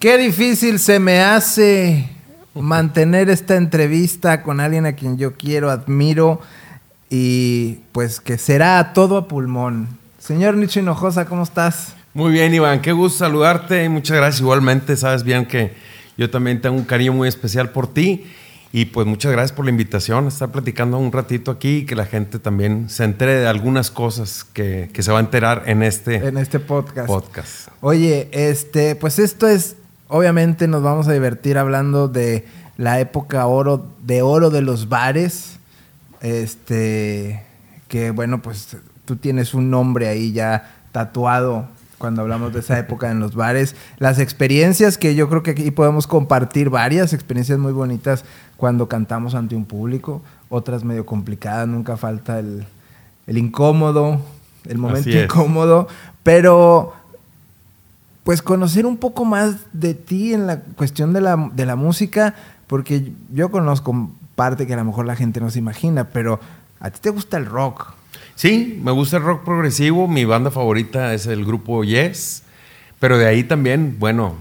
Qué difícil se me hace mantener esta entrevista con alguien a quien yo quiero, admiro y pues que será todo a pulmón. Señor Nicho Hinojosa, ¿cómo estás? Muy bien, Iván, qué gusto saludarte y muchas gracias. Igualmente, sabes bien que yo también tengo un cariño muy especial por ti y pues muchas gracias por la invitación, estar platicando un ratito aquí y que la gente también se entere de algunas cosas que, que se va a enterar en este, En este podcast. podcast. Oye, este, pues esto es, obviamente nos vamos a divertir hablando de la época oro, de oro de los bares. Este, que bueno, pues tú tienes un nombre ahí ya tatuado cuando hablamos de esa época en los bares. Las experiencias que yo creo que aquí podemos compartir, varias experiencias muy bonitas cuando cantamos ante un público, otras medio complicadas, nunca falta el, el incómodo, el momento incómodo, pero pues conocer un poco más de ti en la cuestión de la, de la música, porque yo conozco parte que a lo mejor la gente no se imagina, pero a ti te gusta el rock. Sí, me gusta el rock progresivo. Mi banda favorita es el grupo Yes. Pero de ahí también, bueno,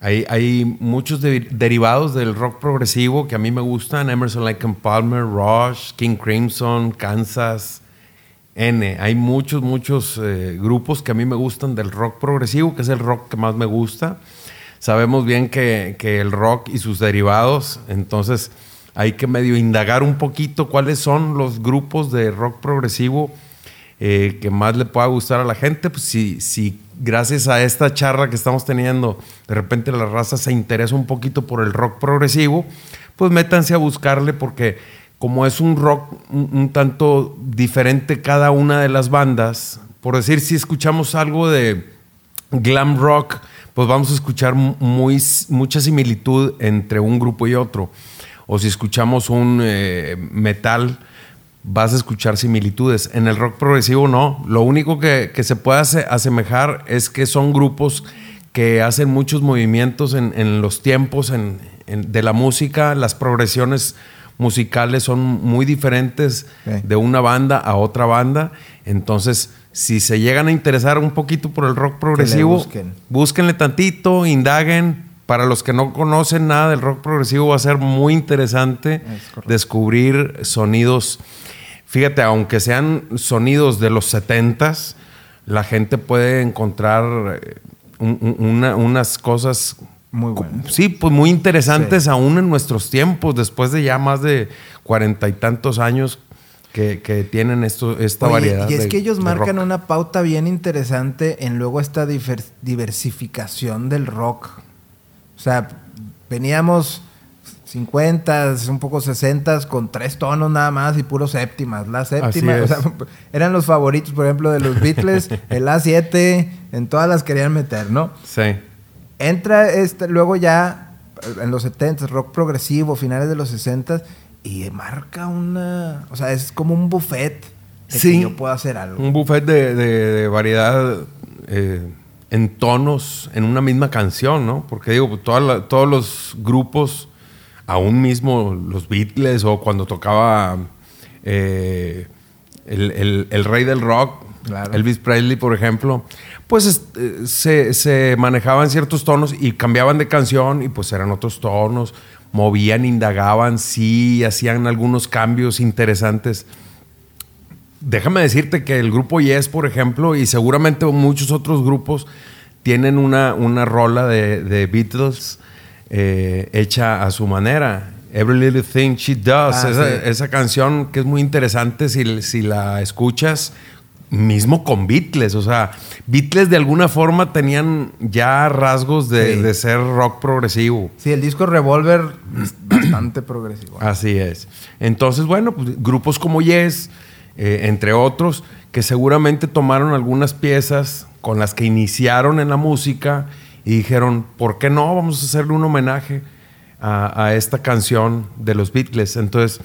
hay, hay muchos de- derivados del rock progresivo que a mí me gustan. Emerson, Lake and Palmer, Rush, King Crimson, Kansas, N. Hay muchos, muchos eh, grupos que a mí me gustan del rock progresivo, que es el rock que más me gusta. Sabemos bien que, que el rock y sus derivados, entonces hay que medio indagar un poquito cuáles son los grupos de rock progresivo eh, que más le pueda gustar a la gente. Pues si, si gracias a esta charla que estamos teniendo, de repente la raza se interesa un poquito por el rock progresivo, pues métanse a buscarle porque como es un rock un, tanto diferente cada una de las bandas, por decir, si escuchamos algo de glam rock, pues vamos a escuchar muy, mucha similitud entre un grupo y otro. O si escuchamos un eh, metal, vas a escuchar similitudes. En el rock progresivo no. Lo único que, que se puede ase- asemejar es que son grupos que hacen muchos movimientos en, en los tiempos en- de la música. Las progresiones musicales son muy diferentes de una banda a otra banda. Entonces, si se llegan a interesar un poquito por el rock progresivo, busquen. búsquenle tantito, indaguen. Para los que no conocen nada del rock progresivo, va a ser muy interesante descubrir sonidos. Fíjate, aunque sean sonidos de los 70s, la gente puede encontrar eh, un- un- una- unas cosas Muy bueno. Sí, pues muy interesantes Sí. aún en nuestros tiempos, después de ya más de cuarenta y tantos años que, que tienen esto, esta Oye, variedad. y es de- que ellos marcan rock. una pauta bien interesante en luego esta diversificación del rock. O sea, veníamos 50, un poco 60 con tres tonos nada más y puros séptimas. La séptima, o sea, eran los favoritos, por ejemplo, de los Beatles, el A7, en todas las querían meter, ¿no? Sí, Entra este, luego ya eh, en los 70 rock progresivo, finales de los 60 y marca una, o sea, es como un buffet de Sí. que yo puedo hacer algo. un buffet de, de- de variedad eh, en tonos en una misma canción, ¿no? Porque digo, pues, la- todos los grupos, aún mismo los Beatles o cuando tocaba eh, el, el- el rey del rock, Claro. Elvis Presley, por ejemplo, pues es- eh, se, se manejaban ciertos tonos y cambiaban de canción y pues eran otros tonos, movían, indagaban, sí, hacían algunos cambios interesantes. Déjame decirte que el grupo Yes, por ejemplo, y seguramente muchos otros grupos tienen una, una rola de, de Beatles eh, hecha a su manera. Every Little Thing She Does. Ah, esa, sí. esa canción que es muy interesante si, si la escuchas, mismo con Beatles. O sea, Beatles de alguna forma tenían ya rasgos de, Sí. de ser rock progresivo. Sí, el disco Revolver es bastante progresivo. Así es. Entonces, bueno, pues, grupos como Yes, eh, entre otros, que seguramente tomaron algunas piezas con las que iniciaron en la música y dijeron, ¿por qué no? Vamos a hacerle un homenaje a, a esta canción de los Beatles. Entonces,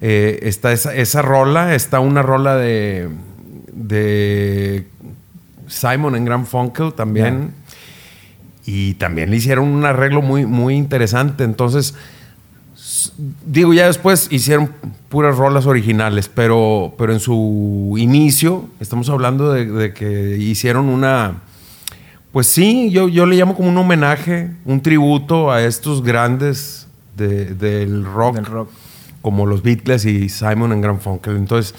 eh, está esa, esa rola, está una rola de, de Simon en Grand Funkel también. Y también le hicieron un arreglo muy, muy interesante. Entonces, digo, ya después hicieron puras rolas originales, pero, pero en su inicio, estamos hablando de, de que hicieron una, Pues sí, yo, yo le llamo como un homenaje, un tributo a estos grandes de- del rock, Del rock. como los Beatles y Simon and Garfunkel. Entonces, pa-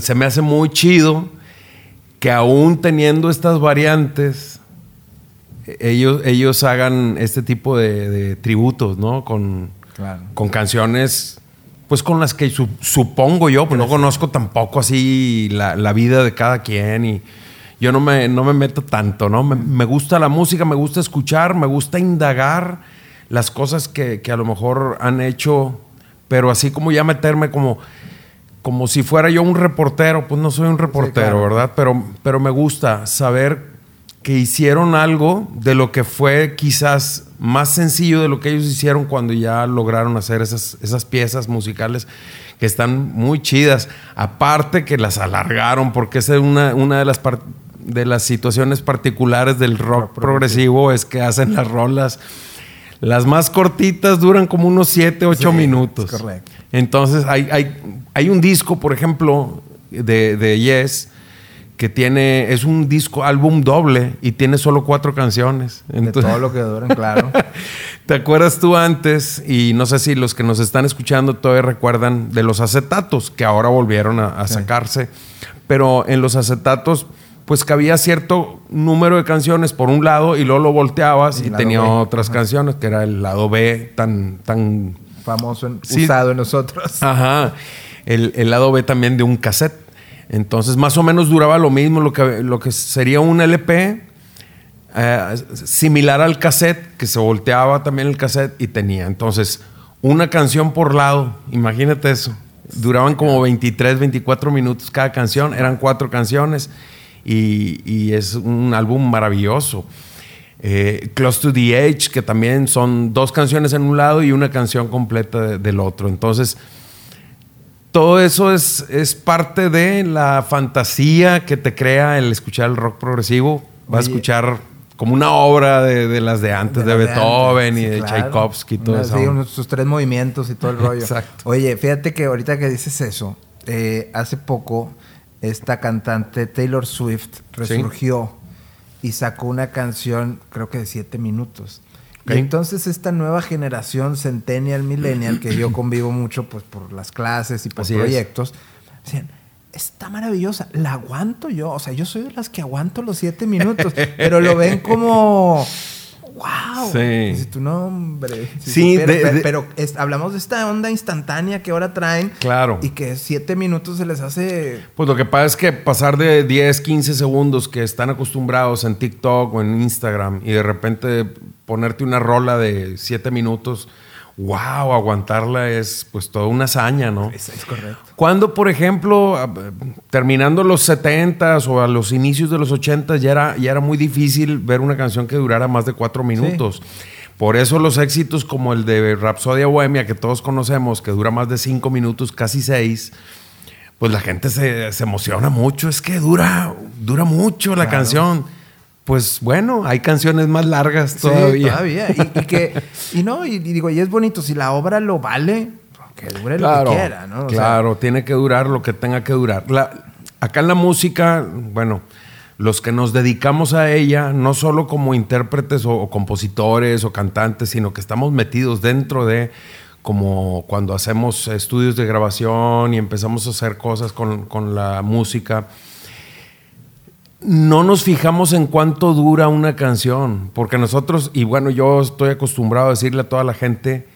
se me hace muy chido que aún teniendo estas variantes, ellos, ellos hagan este tipo de, de tributos, ¿no? Con, Claro. con canciones, pues con las que su- supongo yo, pues no conozco tampoco así la, la vida de cada quien y yo no me, no me meto tanto, ¿no? Me, me gusta la música, me gusta escuchar, me gusta indagar las cosas que, que a lo mejor han hecho, pero así como ya meterme como, como si fuera yo un reportero, pues no soy un reportero, claro. ¿verdad? Pero, pero me gusta saber que hicieron algo de lo que fue quizás más sencillo de lo que ellos hicieron cuando ya lograron hacer esas, esas piezas musicales que están muy chidas. Aparte que las alargaron, porque esa es una, una de, las de las situaciones particulares del rock, progresivo, es que hacen las rolas. Las más cortitas duran como unos 7, 8 Sí, minutos. es correcto. Entonces, hay, hay, hay un disco, por ejemplo, de, de Yes, que tiene, es un disco, álbum doble, y tiene solo cuatro canciones. De Entonces, todo lo que duran, claro. ¿Te acuerdas tú antes? Y no sé si los que nos están escuchando todavía recuerdan de los acetatos, que ahora volvieron a, a sacarse. Pero en los acetatos, pues cabía cierto número de canciones por un lado y luego lo volteabas Y y, tenía B. otras canciones, que era el lado B tan, tan Famoso, en- Sí. usado en nosotros. Ajá. El, el lado B también de un cassette. Entonces, más o menos duraba lo mismo, lo que, lo que sería un LP, eh, similar al cassette, que se volteaba también el cassette y tenía. Entonces, una canción por lado, imagínate eso. Duraban como 23, 24 minutos cada canción, eran cuatro canciones y, y es un álbum maravilloso. Eh, Close to the Edge, que también son dos canciones en un lado y una canción completa de- del otro. Entonces, todo eso es, es parte de la fantasía que te crea el escuchar el rock progresivo. Vas a escuchar como una obra de, de las de antes, de, de Beethoven antes, y de claro. Tchaikovsky y todo Una- eso. sí, sus tres movimientos y todo el rollo. Exacto. Oye, fíjate que ahorita que dices eso, eh, hace poco esta cantante Taylor Swift resurgió y sacó una canción, creo que de siete minutos. Y entonces esta nueva generación Centennial, Millennial, que yo convivo mucho pues por las clases y por Así es. proyectos, decían, está maravillosa, la aguanto yo, o sea, yo soy de las que aguanto los siete minutos, pero lo ven como, wow. Sí. Dices tú, no, hombre. si Sí, supiera", de- pe- de- pero es- hablamos de esta onda instantánea que ahora traen. Claro. Y que siete minutos se les hace. Pues lo que pasa es que pasar de 10, 15 segundos que están acostumbrados en TikTok o en Instagram y de repente ponerte una rola de 7 minutos, wow, aguantarla es pues toda una hazaña, ¿no? Es, es correcto. Cuando, por ejemplo, a- terminando los 70s o a los inicios de los 80s, ya era, ya era muy difícil ver una canción que durara más de cuatro minutos. Por eso los éxitos como el de Rapsodia Bohemia, que todos conocemos, que dura más de cinco minutos, casi seis, pues la gente se, se emociona mucho. Es que dura, dura mucho la Claro. canción. Pues bueno, hay canciones más largas Sí, todavía. Y, y que, y no, y, y digo, y es bonito, si la obra lo vale, que dure lo Claro, que quiera, ¿no? O sea, claro, tiene que durar lo que tenga que durar. La- acá en la música, bueno, los que nos dedicamos a ella, no solo como intérpretes o, o compositores o cantantes, sino que estamos metidos dentro de, como cuando hacemos estudios de grabación y empezamos a hacer cosas con, con la música. No nos fijamos en cuánto dura una canción, porque nosotros, y bueno, yo estoy acostumbrado a decirle a toda la gente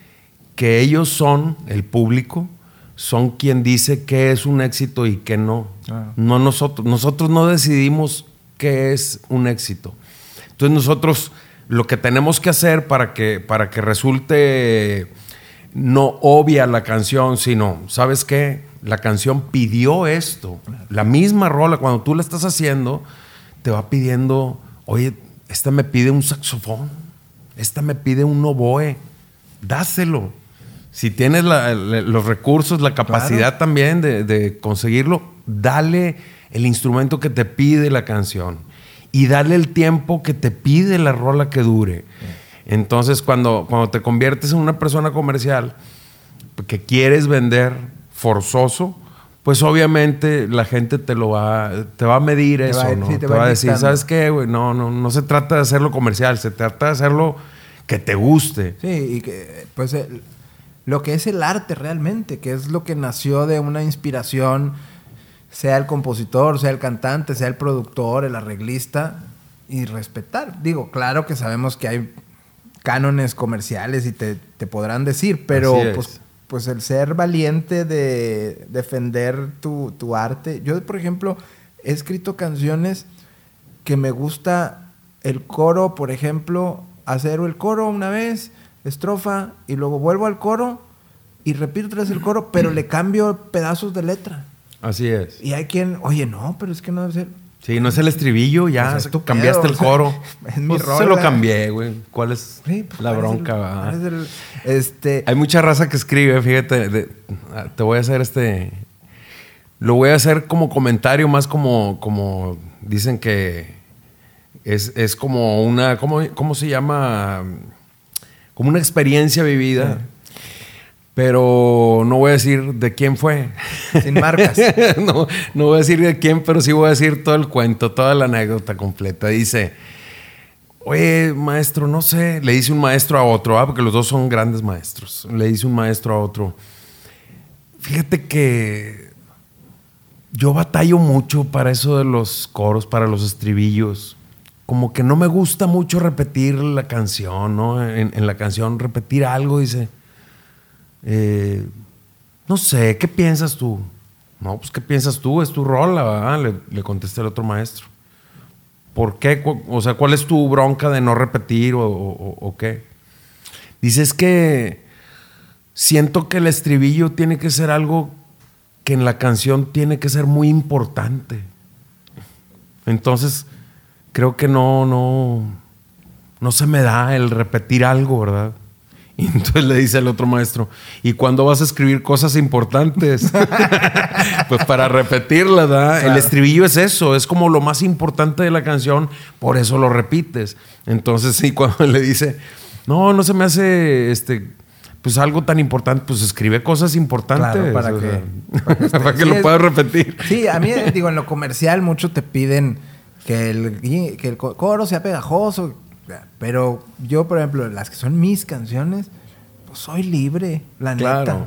que ellos son, el público, son quien dice qué es un éxito y qué no. Ah. No nosotros. Nosotros no decidimos qué es un éxito. Entonces nosotros lo que tenemos que hacer para que, para que resulte no obvia la canción, sino, ¿sabes qué? La canción pidió esto. La misma rola, cuando tú la estás haciendo, te va pidiendo, oye, esta me pide un saxofón, esta me pide un oboe, dáselo. Si tienes la- la- los recursos, la capacidad también de, de conseguirlo, dale el instrumento que te pide la canción y dale el tiempo que te pide la rola que dure. Entonces, cuando, cuando te conviertes en una persona comercial que quieres vender forzoso, pues obviamente la gente te lo va, te va a medir Te eso, va ¿no? sí, te te, va va a decir, dictando. ¿sabes qué, güey? No, no, no se trata de hacerlo comercial, se trata de hacerlo que te guste. Sí, y que, pues, el- lo que es el arte realmente, que es lo que nació de una inspiración, sea el compositor, sea el cantante, sea el productor, el arreglista, y respetar. Digo, claro que sabemos que hay cánones comerciales y te, te podrán decir, pero pues, pues el ser valiente de defender tu, tu arte. Yo, por ejemplo, he escrito canciones que me gusta el coro, por ejemplo, hacer el coro una vez, estrofa, y luego vuelvo al coro y repito vez el coro, pero le cambio pedazos de letra. Así es. Y hay quien, oye, no, pero es que no debe ser. Sí, no es el estribillo, ya Pues es tu cambiaste el coro. es mi Pues. Se lo cambié, güey. ¿Cuál es Sí, pues, la ¿cuál es el- bronca? el- este, Hay mucha raza que escribe, fíjate, de- ah, te voy a hacer este... Lo voy a hacer como comentario, más como, como dicen que es, es como una, ¿cómo, ¿cómo se llama? Como una experiencia vivida. Pero no voy a decir de quién fue. sin marcas. no, no voy a decir de quién, pero sí voy a decir todo el cuento, toda la anécdota completa. Dice, oye, maestro, no sé, le dice un maestro a otro, ah, porque los dos son grandes maestros. Le dice un maestro a otro, fíjate que yo batallo mucho para eso de los coros, para los estribillos. Como que no me gusta mucho repetir la canción, ¿no? En, en la canción repetir algo, dice. Eh, no sé, ¿qué piensas tú? No, pues ¿qué piensas tú? Es tu ¿verdad? Le, le contesta el otro maestro. ¿Por qué? O sea, ¿cuál es tu bronca de no repetir o, o- o qué? Dices que siento que el estribillo tiene que ser algo que en la canción tiene que ser muy importante. Entonces, creo que no, no, no se me da el repetir algo, ¿verdad? Y entonces le dice el otro maestro, ¿y cuándo vas a escribir cosas importantes? pues para repetirlas, ¿verdad? El estribillo es eso, es como lo más importante de la canción, por eso lo repites. Entonces, sí, cuando le dice, no, no se me hace este. Pues algo tan importante, pues escribe cosas importantes. Claro, para o que- para que esté- para que sí, lo puedas repetir. Sí, a mí, digo, en lo comercial mucho te piden que el, que el co- coro sea pegajoso. Pero yo, por ejemplo, las que son mis canciones, pues soy libre, la Claro. neta.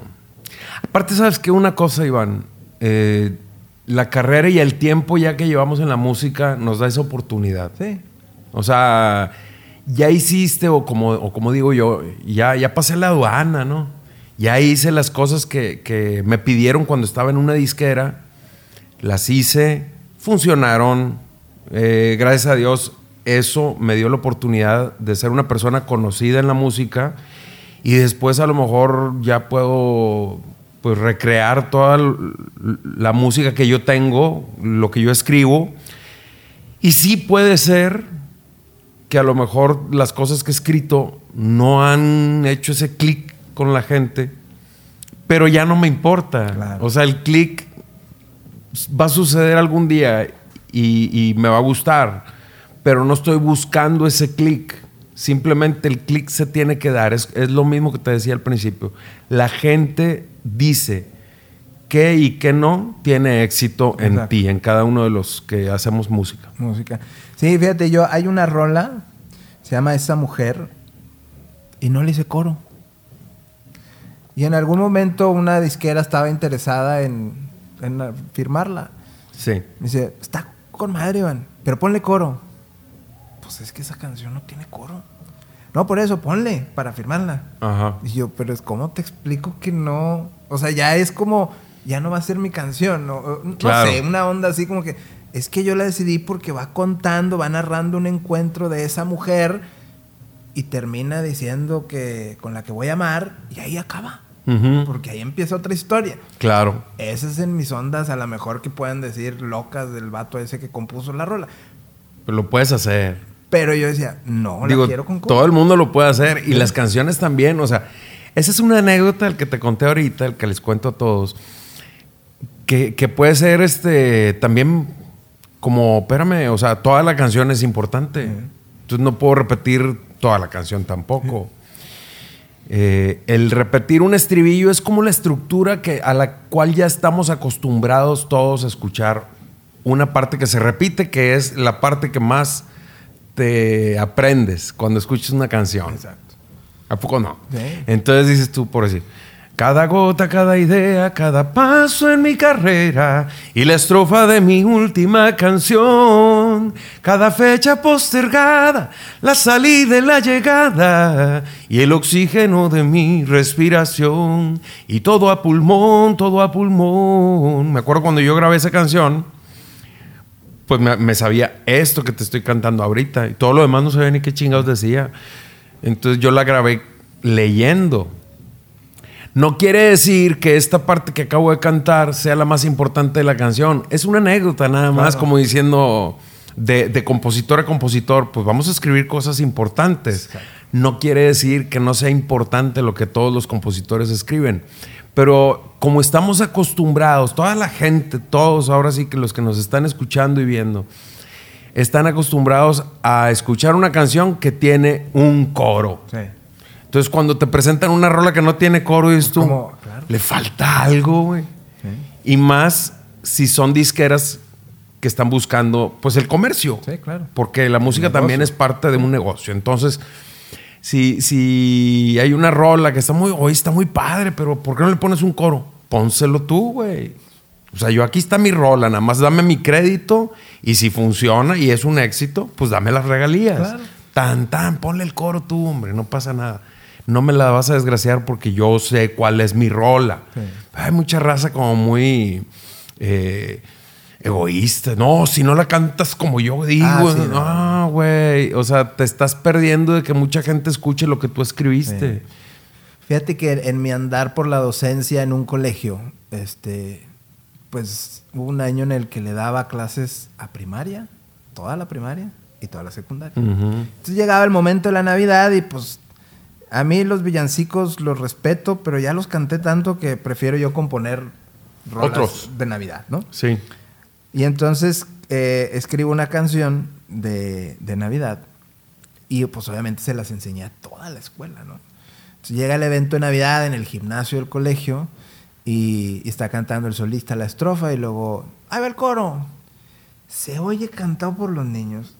Aparte, sabes que una cosa, Iván, Eh, la carrera y el tiempo ya que llevamos en la música nos da esa oportunidad. Sí. O sea, ya hiciste, o como, o como digo yo, ya, ya pasé la aduana, ¿no? Ya hice las cosas que, que me pidieron cuando estaba en una disquera, las hice, funcionaron. Eh, gracias a Dios, eso me dio la oportunidad de ser una persona conocida en la música y después a lo mejor ya puedo pues recrear toda la música que yo tengo, lo que yo escribo. Y sí puede ser que a lo mejor las cosas que he escrito no han hecho ese clic con la gente, pero ya no me importa. Claro. O sea, el clic va a suceder algún día y, y me va a gustar, pero no estoy buscando ese clic. Simplemente el clic se tiene que dar. Es, es lo mismo que te decía al principio. La gente dice qué y qué no tiene éxito en Exacto. ti, en cada uno de los que hacemos música. Música. Sí, fíjate, yo hay una rola, se llama Esa Mujer, y no le hice coro. Y en algún momento una disquera estaba interesada en, en firmarla. Sí. Me dice, está con madre, Iván, pero ponle coro. Pues es que esa canción no tiene coro. No, por eso, ponle, para firmarla. Ajá. Y yo, pero es como te explico que no. O sea, ya es como, ya no va a ser mi canción. No, no Claro. sé, una onda así como que. Es que yo la decidí porque va contando, va narrando un encuentro de esa mujer y termina diciendo que con la que voy a amar y ahí acaba. Porque ahí empieza otra historia. Claro. Esas es en mis ondas, a lo mejor que puedan decir locas del vato ese que compuso la rola. Pero lo puedes hacer. Pero yo decía, no, Digo, la quiero con todo el mundo lo puede hacer y las canciones también. O sea, esa es una anécdota el que te conté ahorita, el que les cuento a todos. Que, que puede ser este también como, espérame, o sea, toda la canción es importante. Entonces no puedo repetir toda la canción tampoco. eh, el repetir un estribillo es como la estructura que, a la cual ya estamos acostumbrados todos a escuchar una parte que se repite, que es la parte que más te aprendes cuando escuchas una canción. Exacto. ¿A poco no? Sí. Entonces dices tú, por decir, cada gota, cada idea, cada paso en mi carrera y la estrofa de mi última canción, cada fecha postergada, la salida y la llegada y el oxígeno de mi respiración y todo a pulmón, todo a pulmón. Me acuerdo cuando yo grabé esa canción, pues me, me sabía esto que te estoy cantando ahorita y todo lo demás no sabía ni qué chingados decía. Entonces yo la grabé leyendo. No quiere decir que esta parte que acabo de cantar sea la más importante de la canción. Es una anécdota nada más, Claro. como diciendo de, de compositor a compositor, pues vamos a escribir cosas importantes. No quiere decir que no sea importante lo que todos los compositores escriben. Pero como estamos acostumbrados, toda la gente, todos ahora sí que los que nos están escuchando y viendo, están acostumbrados a escuchar una canción que tiene un coro. Sí. Entonces, cuando te presentan una rola que no tiene coro, dices tú, como, claro. le falta algo, güey. Y más si son disqueras que están buscando, pues, el comercio. Sí, claro. Porque la música también es parte de un negocio. Entonces, si, si hay una rola que está muy, hoy está muy padre, pero ¿por qué no le pones un coro? Pónselo tú, güey. O sea, yo aquí está mi rola, nada más dame mi crédito y si funciona y es un éxito, pues dame las regalías. Claro. Tan, tan, ponle el coro tú, hombre, no pasa nada. No me la vas a desgraciar porque yo sé cuál es mi rola. Sí. Hay mucha raza como muy eh, egoísta. No, si no la cantas como yo digo, Ah, sí, no. no, güey. O sea, te estás perdiendo de que mucha gente escuche lo que tú escribiste. Fíjate que en mi andar por la docencia en un colegio, este, pues hubo un año en el que le daba clases a primaria, toda la primaria y toda la secundaria. Entonces llegaba el momento de la Navidad y pues a mí los villancicos los respeto, pero ya los canté tanto que prefiero yo componer rolas Otros. de Navidad, ¿no? Sí. Y entonces eh, escribo una canción de, de Navidad y pues obviamente se las enseñé a toda la escuela, ¿no? Entonces llega el evento de Navidad en el gimnasio del colegio y, y está cantando el solista la estrofa y luego, ¡ahí va el coro! Se oye cantado por los niños.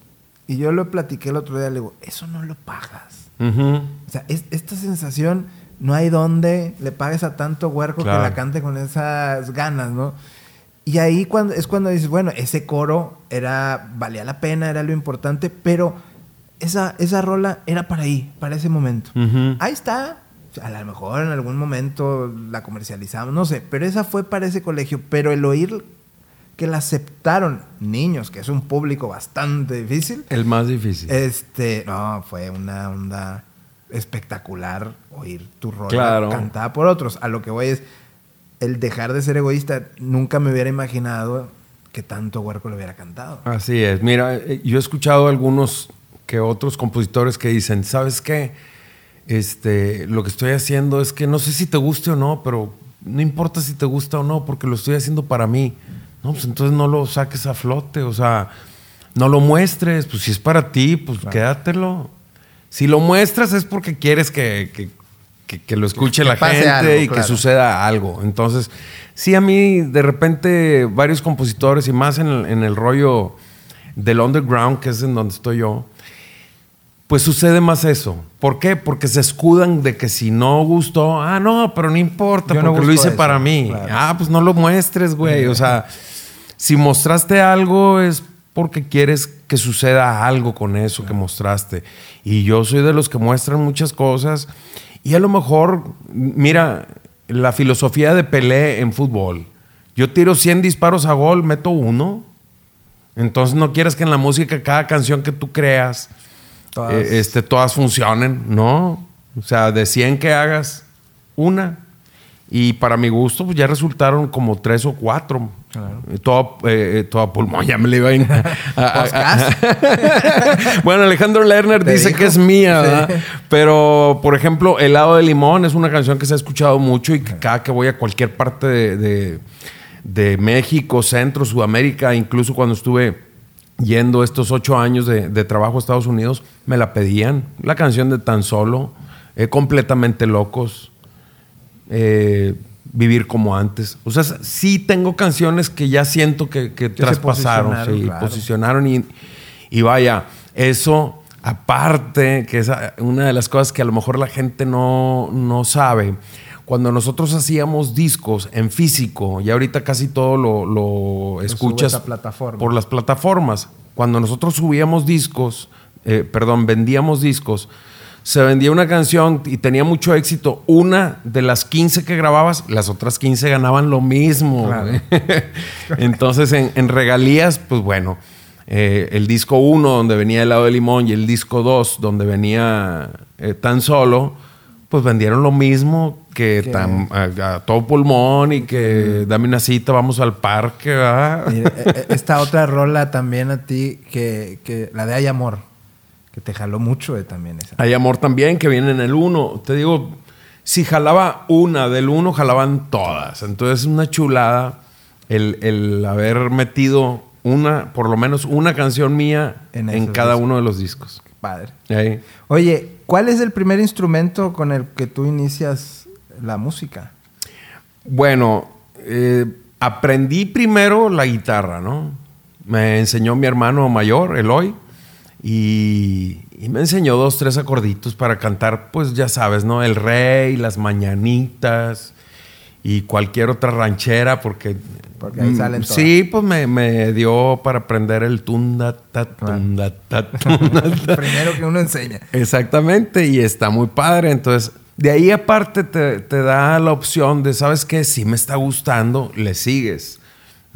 Y yo lo platiqué el otro día, le digo, eso no lo pagas. O sea, es- esta sensación no hay donde le pagues a tanto huerco Claro. que la cante con esas ganas, ¿no? Y ahí cuando, es cuando dices, bueno, ese coro era, valía la pena, era lo importante, pero esa, esa rola era para ahí, para ese momento. Ahí está. A lo mejor en algún momento la comercializamos, no sé, pero esa fue para ese colegio. Pero el oír que la aceptaron niños, que es un público bastante difícil, El más difícil. este, no, fue una onda espectacular oír tu rola Claro. cantada por otros. A lo que voy es el dejar de ser egoísta. Nunca me hubiera imaginado que tanto huerco lo hubiera cantado. Así es. Mira, eh, yo he escuchado algunos que otros compositores que dicen, ¿sabes qué? Este, lo que estoy haciendo es que no sé si te guste o no, pero no importa si te gusta o no, porque lo estoy haciendo para mí. No, pues entonces no lo saques a flote, o sea, no lo muestres, pues si es para ti, pues quédatelo. Si lo muestras es porque quieres que, que- que- que lo escuche Que la gente algo, y que suceda algo. Entonces, sí, a mí de repente varios compositores y más en el, en el rollo del underground, que es en donde estoy yo, pues sucede más eso. ¿Por qué? Porque se escudan de que si no gustó, ah, no, pero no importa, Yo no porque lo hice eso, para mí. claro. Ah, pues no lo muestres, güey. O sea, si mostraste algo es porque quieres que suceda algo con eso que mostraste. Y yo soy de los que muestran muchas cosas. Y a lo mejor, mira, la filosofía de Pelé en fútbol. Yo tiro 100 disparos a gol, meto uno. Entonces no quieres que en la música cada canción que tú creas Todas- eh, este, todas funcionen, ¿no? O sea, de 100 que hagas, una. Y para mi gusto, pues ya resultaron como tres o cuatro. Claro. Eh, Todo, eh, eh, todo pulmón, ya me le iba a... ir a- a- bueno, Alejandro Lerner dice dijo. que es mía, Sí. ¿verdad? Pero, por ejemplo, Helado de Limón es una canción que se ha escuchado mucho y que cada que voy a cualquier parte de, de- de México, Centro, Sudamérica, incluso cuando estuve yendo estos ocho años de, de trabajo a Estados Unidos, me la pedían. La canción de Tan Solo, eh, completamente locos, eh, vivir como antes. O sea, sí tengo canciones que ya siento que, traspasaron, posicionaron, sí, posicionaron y, y vaya, eso aparte, que es una de las cosas que a lo mejor la gente no, no sabe, cuando nosotros hacíamos discos en físico, y ahorita casi todo lo, escuchas por las plataformas, cuando nosotros subíamos discos, eh, perdón, vendíamos discos, se vendía una canción y tenía mucho éxito. Una de las 15 que grababas, las otras 15 ganaban lo mismo. Entonces, en, regalías, pues bueno, eh, el disco 1, donde venía el lado de limón, y el disco 2, donde venía eh, tan solo, pues vendieron lo mismo que a, todo pulmón y que dame una cita, vamos al parque. E, e, esta otra rola también a ti, que, la de Hay Amor, que te jaló mucho también esa. Hay Amor también, que viene en el uno. Te digo, si jalaba una del uno, jalaban todas. Entonces, una chulada el, haber metido una, por lo menos una canción mía en, cada uno de los discos. padre. Oye, ¿cuál es el primer instrumento con el que tú inicias la música? Bueno, eh, aprendí primero la guitarra, ¿no? Me enseñó mi hermano mayor, Eloy, y, y, me enseñó dos, tres acorditos para cantar, pues ya sabes, ¿no? El rey, las mañanitas y cualquier otra ranchera, porque... Porque ahí salen todas. Sí, pues me, dio para aprender el tunda, ta, tunda, ta, tunda, Primero que uno enseña. Exactamente, y está muy padre. Entonces, de ahí aparte te, da la opción de, ¿sabes qué? Si me está gustando, le sigues.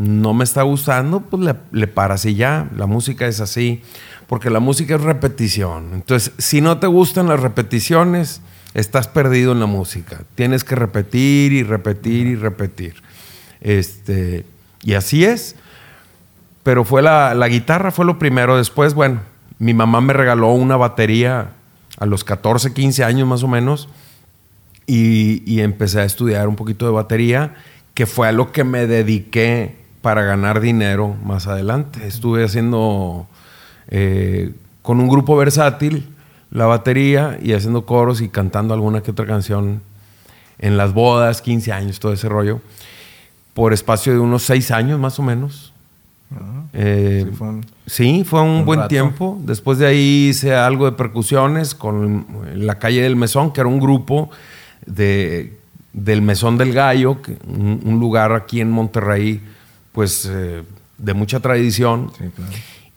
No me está gustando, pues le, le, paras y ya. La música es así, porque la música es repetición. Entonces, si no te gustan las repeticiones, estás perdido en la música. Tienes que repetir y repetir y repetir. Este, y así es. Pero fue la, la guitarra, fue lo primero. Después, bueno, mi mamá me regaló una batería a los 14, 15 años más o menos y, empecé a estudiar un poquito de batería, que fue a lo que me dediqué para ganar dinero más adelante. Estuve haciendo eh, con un grupo versátil la batería y haciendo coros y cantando alguna que otra canción en las bodas, 15 años, todo ese rollo, por espacio de unos 6 años más o menos. Ah, eh, sí, fue un, buen tiempo. Después de ahí hice algo de percusiones con la calle del Mesón, que era un grupo de, del Mesón del Gallo, un, lugar aquí en Monterrey, pues eh, de mucha tradición.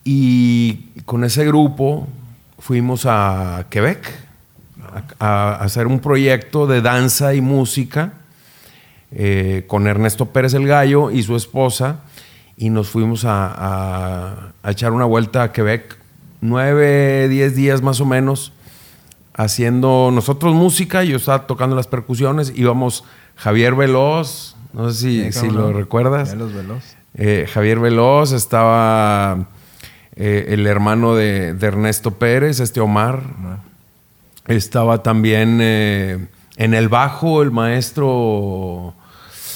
Y con ese grupo fuimos a Quebec a, hacer un proyecto de danza y música eh, con Ernesto Pérez el Gallo y su esposa y nos fuimos a, a, echar una vuelta a Quebec, nueve, diez días más o menos, haciendo nosotros música, yo estaba tocando las percusiones, íbamos Javier Veloz, no sé si, lo recuerdas. Veloz. Eh, Javier Veloz, estaba eh, el hermano de, Ernesto Pérez, este Omar. Estaba también eh, en el bajo el maestro...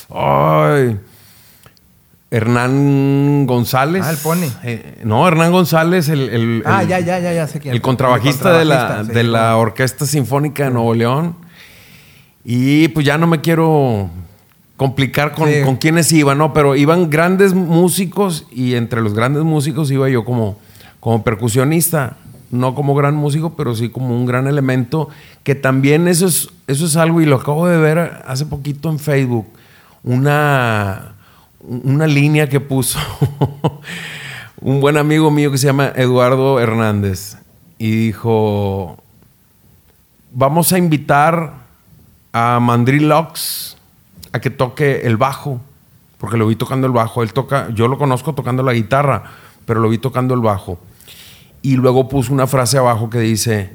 Ay, Hernán González. Ah, el Pony. Eh, no, Hernán González, el, ah, ya, ya, ya, ya sé quién. El contrabajista, de, la, de la Orquesta Sinfónica de Nuevo León. Y pues ya no me quiero complicar con, con quiénes iban, ¿no? Pero iban grandes músicos y entre los grandes músicos iba yo como, como percusionista. No como gran músico, pero sí como un gran elemento. Que también eso es, eso es algo, y lo acabo de ver hace poquito en Facebook. Una una línea que puso un buen amigo mío que se llama Eduardo Hernández y dijo, vamos a invitar a Mandrill Lux a que toque el bajo, porque lo vi tocando el bajo, él toca, yo lo conozco tocando la guitarra, pero lo vi tocando el bajo. Y luego puso una frase abajo que dice,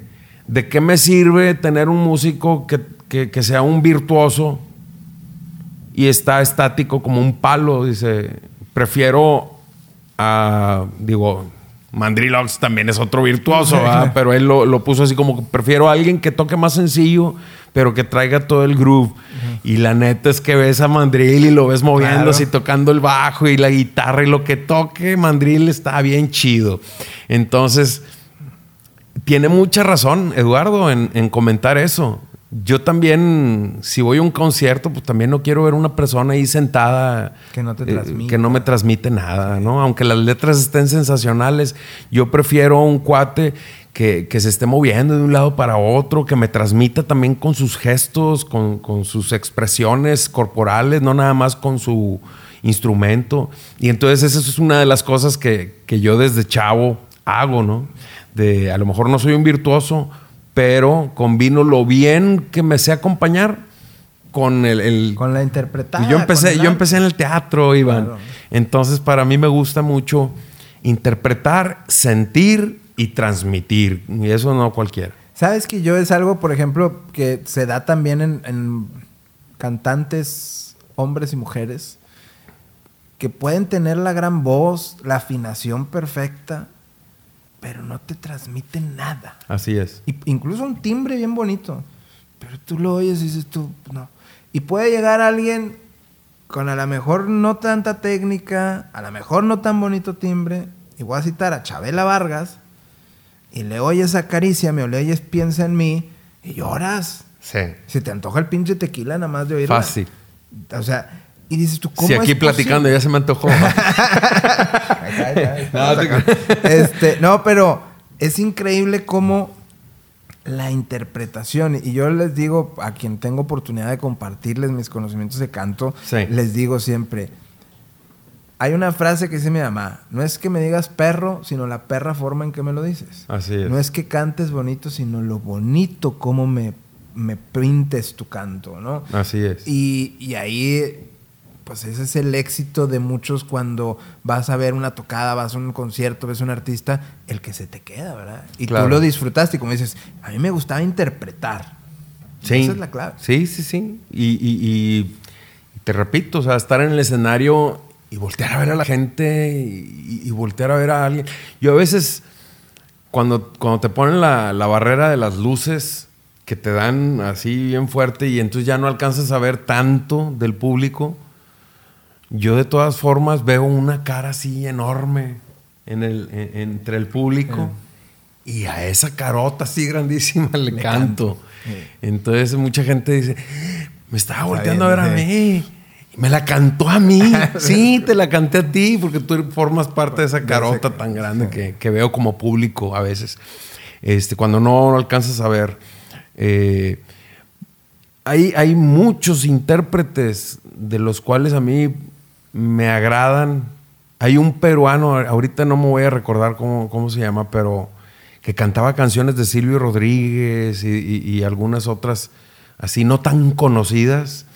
¿de qué me sirve tener un músico que, que sea un virtuoso y está estático como un palo. Dice, prefiero a, digo, Mandrilox también es otro virtuoso, pero él lo, puso así como, prefiero a alguien que toque más sencillo, pero que traiga todo el groove. Y la neta es que ves a Mandril y lo ves moviéndose y tocando el bajo y la guitarra y lo que toque, Mandril está bien chido. Entonces, tiene mucha razón, Eduardo, en, en comentar eso. Yo también, si voy a un concierto, pues también no quiero ver una persona ahí sentada Que no te eh, transmite. que no me transmite nada, ¿no? Aunque las letras estén sensacionales, yo prefiero un cuate que, que se esté moviendo de un lado para otro, que me transmita también con sus gestos, con, con sus expresiones corporales, no nada más con su instrumento. Y entonces esa es una de las cosas que, que yo desde chavo hago, ¿no? De a lo mejor no soy un virtuoso, pero combino lo bien que me sé acompañar con el, el- Con la interpretada. yo empecé, yo empecé en el teatro, Iván. Claro. Entonces, para mí me gusta mucho interpretar, sentir y transmitir. Y eso no cualquiera. Sabes que yo es algo, por ejemplo, que se da también en, en cantantes, hombres y mujeres, que pueden tener la gran voz, la afinación perfecta, pero no te transmiten nada. Así es. Y- incluso un timbre bien bonito. Pero tú lo oyes y dices tú, no. Y puede llegar alguien con a lo mejor no tanta técnica, a lo mejor no tan bonito timbre. Y voy a citar a Chabela Vargas. Y le oyes acaricia, o le oyes piensa en mí. Y lloras. Sí. Se te antoja el pinche tequila nada más de oírla. Fácil. O sea, y dices tú, ¿cómo Si aquí es platicando posible? ya se me antojó. No, este, no, pero es increíble cómo la interpretación, y yo les digo a quien tengo oportunidad de compartirles mis conocimientos de canto, Sí. les digo siempre, hay una frase que dice mi mamá, no es que me digas perro, sino la perra forma en que me lo dices. Así es. No es que cantes bonito, sino lo bonito como me, me pintes tu canto, ¿no? Así es. Y, y ahí, pues ese es el éxito de muchos cuando vas a ver una tocada, vas a un concierto, ves a un artista, el que se te queda, ¿verdad? Y Claro. tú lo disfrutaste y como dices, a mí me gustaba interpretar. Sí. Esa es la clave. Sí, sí, sí. Y, y- y te repito, o sea, estar en el escenario y voltear a ver a la gente y, y voltear a ver a alguien. Yo a veces, cuando, cuando te ponen la, la barrera de las luces que te dan así bien fuerte y entonces ya no alcanzas a ver tanto del público, yo de todas formas veo una cara así enorme en el, en- entre el público. Y a esa carota así grandísima le, Le canto. canto. Sí. Entonces mucha gente dice, me estaba volteando a ver a sí. mí. Y Me la cantó a mí. sí, te la canté a ti porque tú formas parte de esa carota tan grande que, que veo como público a veces. Este, cuando no alcanzas a ver. Eh, hay, hay muchos intérpretes de los cuales a mí me agradan. Hay un peruano, ahorita no me voy a recordar cómo, cómo se llama, pero que cantaba canciones de Silvio Rodríguez y, algunas otras así no tan conocidas.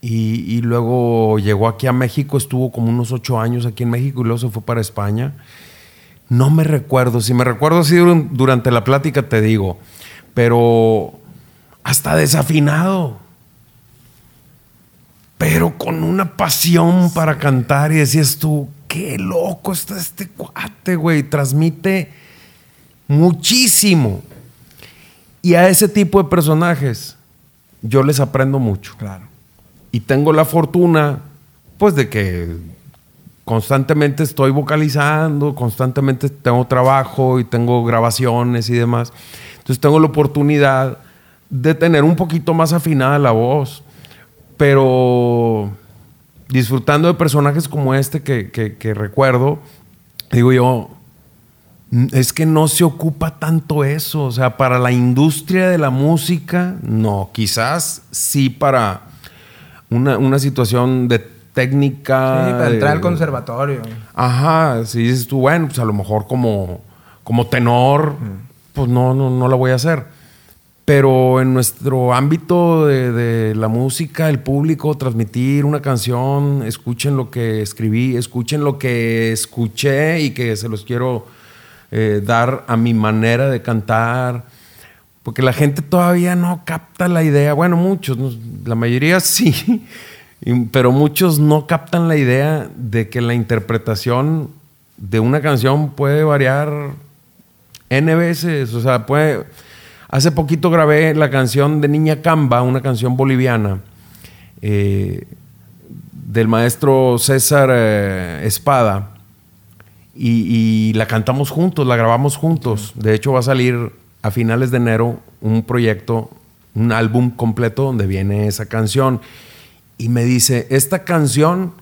Y, y luego llegó aquí a México, estuvo como unos ocho años aquí en México y luego se fue para España. No me recuerdo, si me recuerdo así dur- durante la plática te digo, pero hasta desafinado, pero con una pasión para cantar y decías tú, qué loco está este cuate, güey, transmite muchísimo. Y a ese tipo de personajes yo les aprendo mucho. Claro. Y tengo la fortuna, pues, de que constantemente estoy vocalizando, constantemente tengo trabajo y tengo grabaciones y demás. Entonces tengo la oportunidad de tener un poquito más afinada la voz, pero disfrutando de personajes como este que, que- que recuerdo, digo yo, "Mm, es que no se ocupa tanto eso, o sea, para la industria de la música, no, quizás sí para una, una situación de técnica. Sí, para entrar de- al conservatorio. Ajá, si dices tú, bueno, pues a lo mejor como, como tenor, pues no, no, no la voy a hacer. Pero en nuestro ámbito de, la música, el público, transmitir una canción, escuchen lo que escribí, escuchen lo que escuché y que se los quiero eh, dar a mi manera de cantar. Porque la gente todavía no capta la idea. Bueno, muchos, la mayoría sí, pero muchos no captan la idea de que la interpretación de una canción puede variar N veces. O sea, puede. Hace poquito grabé la canción de Niña Camba, una canción boliviana, eh, del maestro César eh, Espada. y, la cantamos juntos, la grabamos juntos. De hecho, va a salir a finales de enero un proyecto, un álbum completo donde viene esa canción. Y me dice, esta canción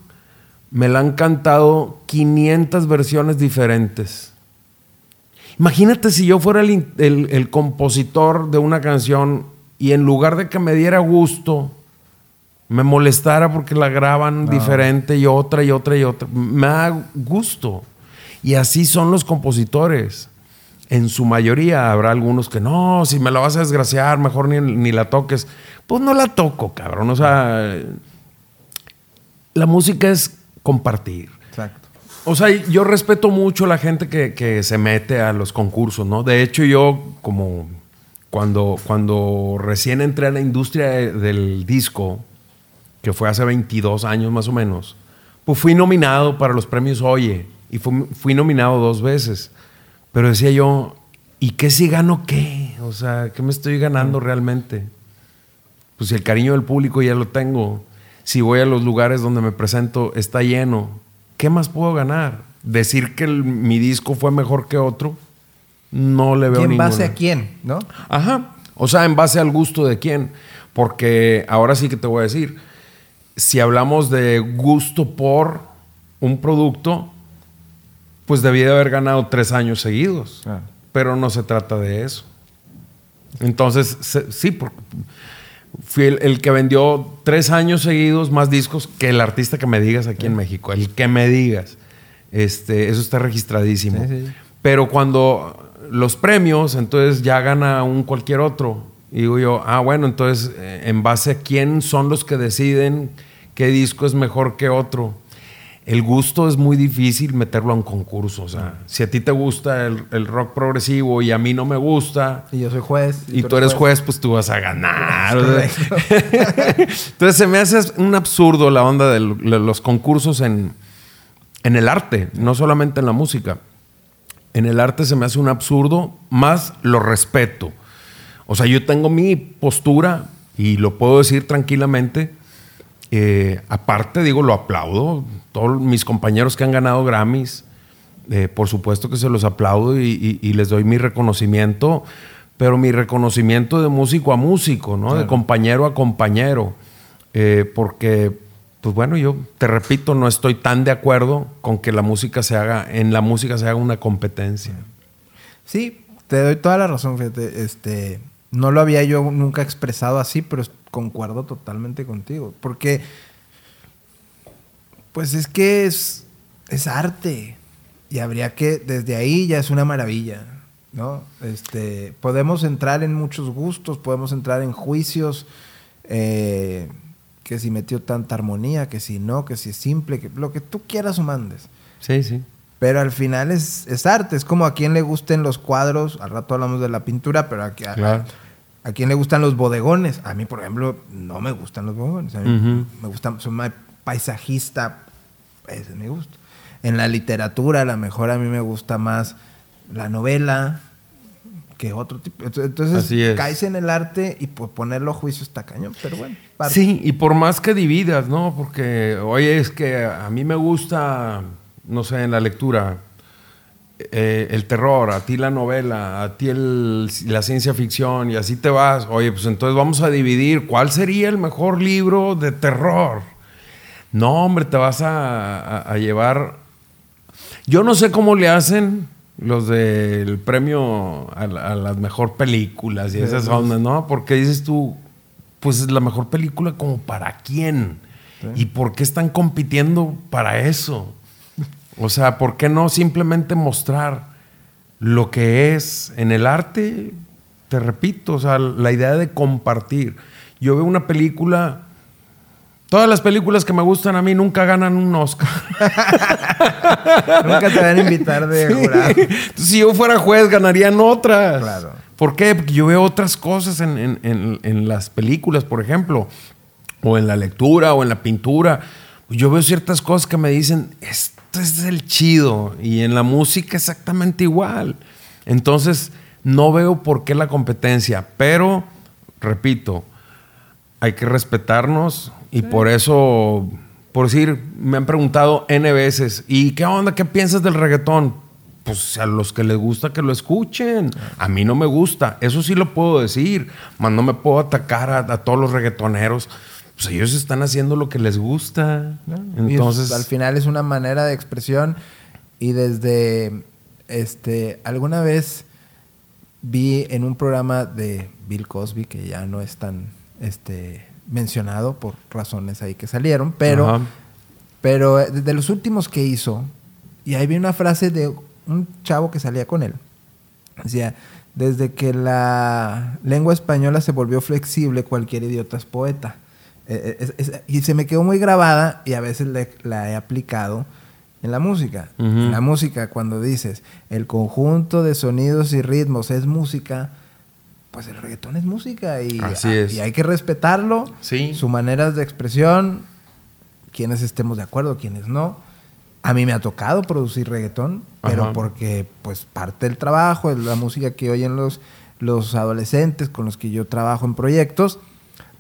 me la han cantado 500 versiones diferentes. Imagínate si yo fuera el, compositor de una canción y en lugar de que me diera gusto, me molestara porque la graban diferente y otra y otra y otra. Me da gusto. Y así son los compositores. En su mayoría habrá algunos que no, si me la vas a desgraciar, mejor ni, ni la toques. Pues no la toco, cabrón. O sea, la música es compartir. O sea, yo respeto mucho a la gente que, se mete a los concursos, ¿no? De hecho, yo como cuando, cuando recién entré a la industria del disco, que fue hace 22 años más o menos, pues fui nominado para los premios Oye y fui, nominado dos veces. Pero decía yo, ¿y qué si gano qué? O sea, ¿qué me estoy ganando realmente? Pues si el cariño del público ya lo tengo, si voy a los lugares donde me presento está lleno, ¿qué más puedo ganar? Decir que mi disco fue mejor que otro, no le veo ¿Y en base a quién, no? Ajá. O sea, en base al gusto de quién. Porque ahora sí que te voy a decir, si hablamos de gusto por un producto, pues debía de haber ganado tres años seguidos. Pero no se trata de eso. Entonces, sí, fui el, que vendió tres años seguidos más discos que el artista que me digas aquí en México. El que me digas. Este, eso está registradísimo. Pero cuando los premios, entonces ya gana un cualquier otro. Y digo yo, ah, bueno, entonces, eh, ¿en base a quién son los que deciden qué disco es mejor que otro? El gusto es muy difícil meterlo a un concurso. O sea, si a ti te gusta el, rock progresivo y a mí no me gusta. Y yo soy juez. Y, tú, eres juez, pues tú vas a ganar. entonces se me hace un absurdo la onda de los concursos en, en el arte, no solamente en la música. En el arte se me hace un absurdo, más lo respeto. O sea, yo tengo mi postura y lo puedo decir tranquilamente. Eh, aparte, digo, lo aplaudo. Todos mis compañeros que han ganado Grammys, eh, por supuesto que se los aplaudo y, les doy mi reconocimiento, pero mi reconocimiento de músico a músico, ¿no? De compañero a compañero. Eh, porque, pues bueno, yo te repito, no estoy tan de acuerdo con que la música se haga, en la música se haga una competencia. Sí, te doy toda la razón, fíjate. Este, no lo había yo nunca expresado así, pero concuerdo totalmente contigo. Porque, pues es que es, es arte. Y habría que, desde ahí ya es una maravilla, ¿no? Este, podemos entrar en muchos gustos, podemos entrar en juicios, eh, que si metió tanta armonía, que si no, que si es simple, que lo que tú quieras o mandes. Sí, sí. Pero al final es, es, arte, es como a quien le gusten los cuadros, al rato hablamos de la pintura, pero aquí, a, a, quien le gustan los bodegones. A mí, por ejemplo, no me gustan los bodegones. A mí me gustan, soy más paisajista, ese me gusta. En la literatura, a lo mejor a mí me gusta más la novela que otro tipo. Entonces, caes en el arte y pues ponerlo a juicio está cañón, pero bueno. Sí, y por más que dividas, ¿no? Porque, oye, es que a mí me gusta no sé, en la lectura, eh, el terror, a ti la novela, a ti la ciencia ficción, y así te vas. Oye, pues entonces vamos a dividir cuál sería el mejor libro de terror. No, hombre, te vas a, llevar. Yo no sé cómo le hacen los del premio a, las mejor películas y esas ondas, ¿no? Porque dices tú, pues es la mejor película como para quién. ¿Y por qué están compitiendo para eso? O sea, ¿por qué no simplemente mostrar lo que es en el arte? Te repito, o sea, la idea de compartir. Yo veo una película, todas las películas que me gustan a mí nunca ganan un Oscar. nunca te van a invitar de jurar. Si yo fuera juez, ganarían otras. Claro. ¿Por qué? Porque yo veo otras cosas en, en las películas, por ejemplo, o en la lectura, o en la pintura. Yo veo ciertas cosas que me dicen, es el chido. Y en la música exactamente igual. Entonces, no veo por qué la competencia, pero, repito, hay que respetarnos y por eso, por decir, me han preguntado N veces, ¿y qué onda? ¿Qué piensas del reggaetón? Pues a los que les gusta que lo escuchen. A mí no me gusta. Eso sí lo puedo decir. Más no me puedo atacar a, todos los reggaetoneros. Pues ellos están haciendo lo que les gusta. Entonces. al final es una manera de expresión. Y desde. Este. Alguna vez vi en un programa de Bill Cosby, que ya no es tan. Este mencionado por razones ahí que salieron, pero, pero eh, de los últimos que hizo, y ahí vi una frase de un chavo que salía con él. Decía, desde que la lengua española se volvió flexible, cualquier idiota es poeta. Eh, eh, y se me quedó muy grabada y a veces la he aplicado en la música. En la música, cuando dices, el conjunto de sonidos y ritmos es música, pues el reggaetón es música y, y hay que respetarlo, sí. su manera de expresión, quienes estemos de acuerdo, quienes no. A mí me ha tocado producir reggaetón, pero porque pues parte del trabajo es la música que oyen los, los adolescentes con los que yo trabajo en proyectos.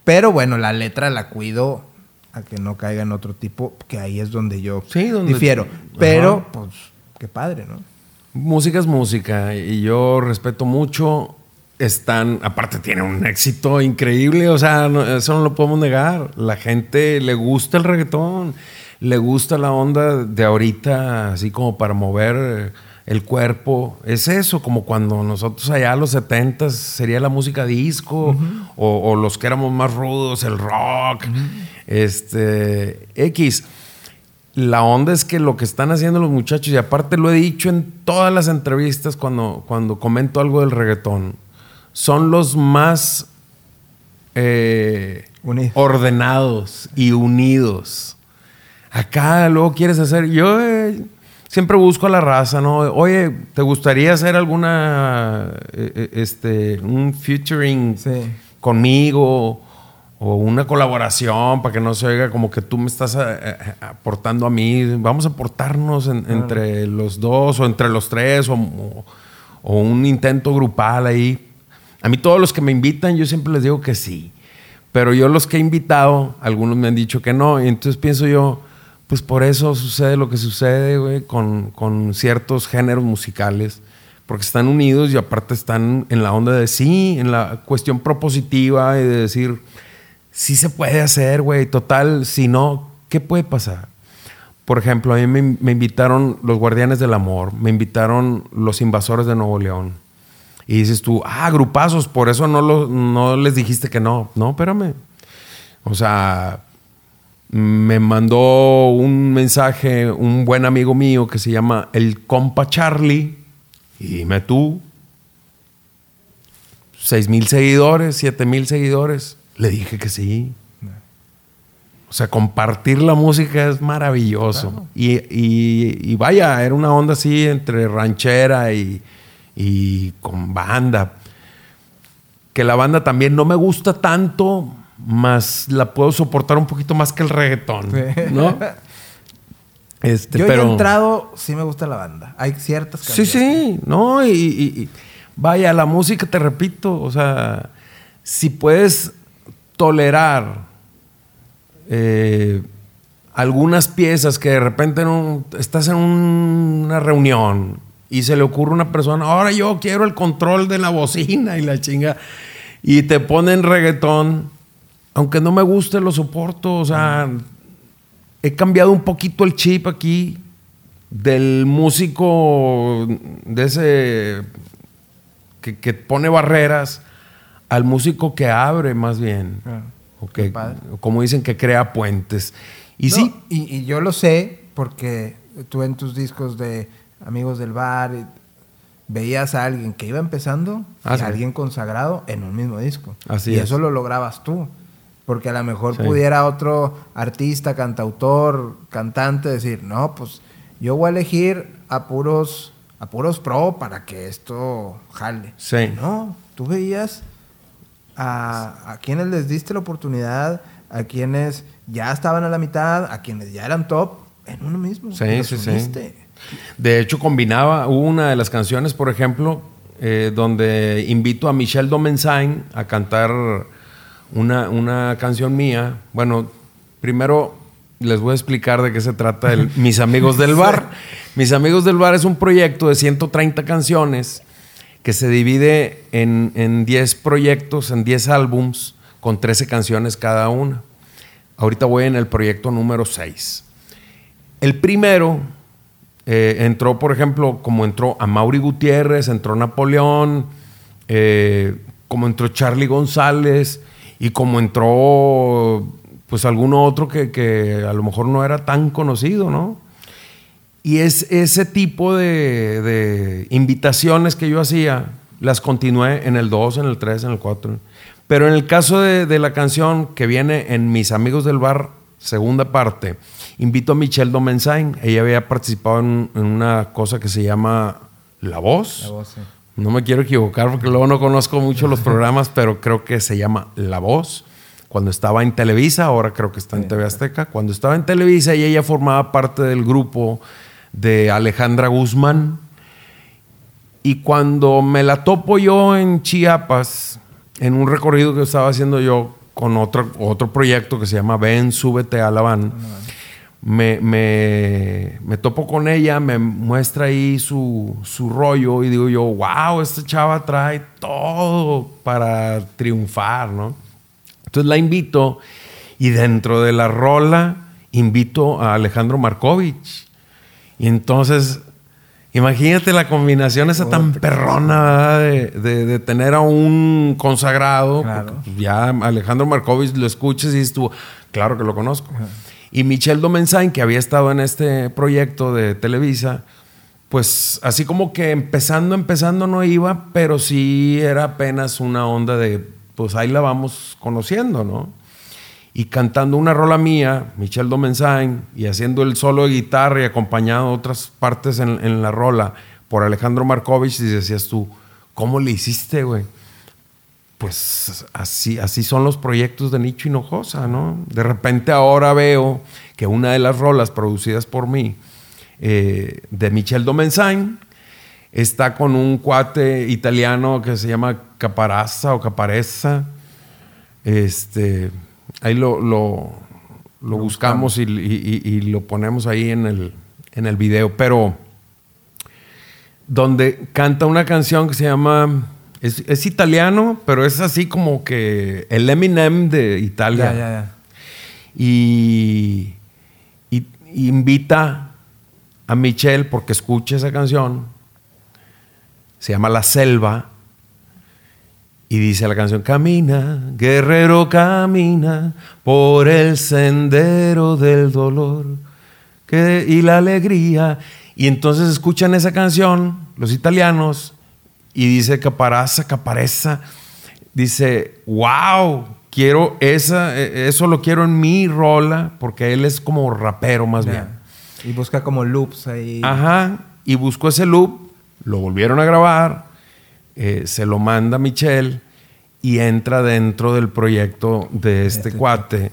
Pero bueno, la letra la cuido a que no caiga en otro tipo, que ahí es donde yo difiero. Pero, pues, qué padre, ¿no? Música es música y yo respeto mucho están, aparte tiene un éxito increíble, o sea, eso no lo podemos negar. La gente le gusta el reggaetón, le gusta la onda de ahorita, así como para mover el cuerpo. Es eso, como cuando nosotros allá a los 70 sería la música disco, o, los que éramos más rudos, el rock, este, X. La onda es que lo que están haciendo los muchachos, y aparte lo he dicho en todas las entrevistas cuando, cuando comento algo del reggaetón, son los más eh, ordenados y unidos. Acá luego quieres hacer, yo eh, siempre busco a la raza, ¿no? Oye, ¿te gustaría hacer alguna, eh, este, un featuring conmigo? o una colaboración para que no se oiga como que tú me estás aportando a mí. Vamos a aportarnos entre los dos o entre los tres o, o, un intento grupal ahí. A mí todos los que me invitan, yo siempre les digo que sí. Pero yo los que he invitado, algunos me han dicho que no. Y entonces pienso yo, pues por eso sucede lo que sucede, güey, con, con ciertos géneros musicales. Porque están unidos y aparte están en la onda de sí, en la cuestión propositiva y de decir, sí se puede hacer, güey. Total, si no, ¿qué puede pasar? Por ejemplo, a mí me, invitaron los Guardianes del Amor, me invitaron los Invasores de Nuevo León y dices tú, ah, grupazos, por eso no, lo, no les dijiste que no. No, espérame. O sea, me mandó un mensaje un buen amigo mío que se llama el compa Charlie. Y dime tú, seis mil seguidores, siete mil seguidores. Le dije que sí. O sea, compartir la música es maravilloso. Y, y, vaya, era una onda así entre ranchera y, y con banda. Que la banda también no me gusta tanto, más la puedo soportar un poquito más que el reggaetón, ¿no? Este, Yo pero... he entrado, sí me gusta la banda. Hay ciertas canciones. Sí, sí, no, y, vaya, la música, te repito, o sea, si puedes tolerar eh, algunas piezas que de repente estás en una reunión y se le ocurre a una persona, ahora yo quiero el control de la bocina y la chinga, y te ponen reggaetón, aunque no me guste, lo soporto, o sea, he cambiado un poquito el chip aquí del músico, de ese que, pone barreras, al músico que abre más bien. O que, como dicen, que crea puentes. Y sí. y, yo lo sé porque tú en tus discos de amigos del bar, veías a alguien que iba empezando y a alguien consagrado en un mismo disco. Así y eso lo lograbas tú. Porque a lo mejor pudiera otro artista, cantautor, cantante decir, no, pues yo voy a elegir a puros, a puros pro para que esto jale. Sí. No, tú veías a, a quienes les diste la oportunidad, a quienes ya estaban a la mitad, a quienes ya eran top, en uno mismo. Sí, sí, sí. De hecho, combinaba una de las canciones, por ejemplo, eh, donde invito a Michelle Domenzain a cantar una, una canción mía. Bueno, primero les voy a explicar de qué se trata el Mis Amigos del Bar. Mis Amigos del Bar es un proyecto de 130 canciones que se divide en, en 10 proyectos, en 10 álbums, con 13 canciones cada una. Ahorita voy en el proyecto número 6. El primero eh, entró, por ejemplo, como entró a Mauri Gutiérrez, entró Napoleón, eh, como entró Charlie González y como entró pues alguno otro que, a lo mejor no era tan conocido, ¿no? Y es ese tipo de, invitaciones que yo hacía, las continué en el 2, en el 3, en el 4. Pero en el caso de, la canción que viene en Mis Amigos del Bar, segunda parte, invito a Michelle Domensain. Ella había participado en, una cosa que se llama La Voz. La Voz, sí. No me quiero equivocar porque luego no conozco mucho los programas, pero creo que se llama La Voz. Cuando estaba en Televisa, ahora creo que está en TV Azteca, cuando estaba en Televisa y ella formaba parte del grupo de Alejandra Guzmán. Y cuando me la topo yo en Chiapas, en un recorrido que estaba haciendo yo con otro, otro proyecto que se llama Ven, súbete a la van, me, me, topo con ella, me muestra ahí su, su rollo y digo yo, wow, esta chava trae todo para triunfar, ¿no? Entonces la invito y dentro de la rola invito a Alejandro Markovich. Y entonces, imagínate la combinación esa tan perrona de, tener a un consagrado. Ya Alejandro Markovich lo escuches y estuvo, claro que lo conozco. Y Michelle Domenzain, que había estado en este proyecto de Televisa, pues así como que empezando, empezando no iba, pero sí era apenas una onda de pues ahí la vamos conociendo, ¿no? Y cantando una rola mía, Michelle Domensain, y haciendo el solo de guitarra y acompañado otras partes en, la rola por Alejandro Markovich, y decías tú, ¿cómo le hiciste, güey? Pues así, así son los proyectos de Nicho Hinojosa, ¿no? De repente ahora veo que una de las rolas producidas por mí, eh, de Michelle Domensain, está con un cuate italiano que se llama Caparazza o Caparezza. Este, ahí lo, lo, buscamos y, lo ponemos ahí en el, en el video. Pero donde canta una canción que se llama. Es, italiano, pero es así como que el Eminem de Italia. Y, y, invita a Michelle porque escucha esa canción se llama La Selva. Y dice la canción, camina, guerrero, camina por el sendero del dolor y la alegría. Y entonces escuchan esa canción, los italianos, y dice caparaza, capareza. Dice, wow, quiero esa, e, eso lo quiero en mi rola, porque él es como rapero más bien. Y busca como loops ahí. Ajá, y buscó ese loop lo volvieron a grabar, eh, se lo manda Michelle y entra dentro del proyecto de este, este cuate.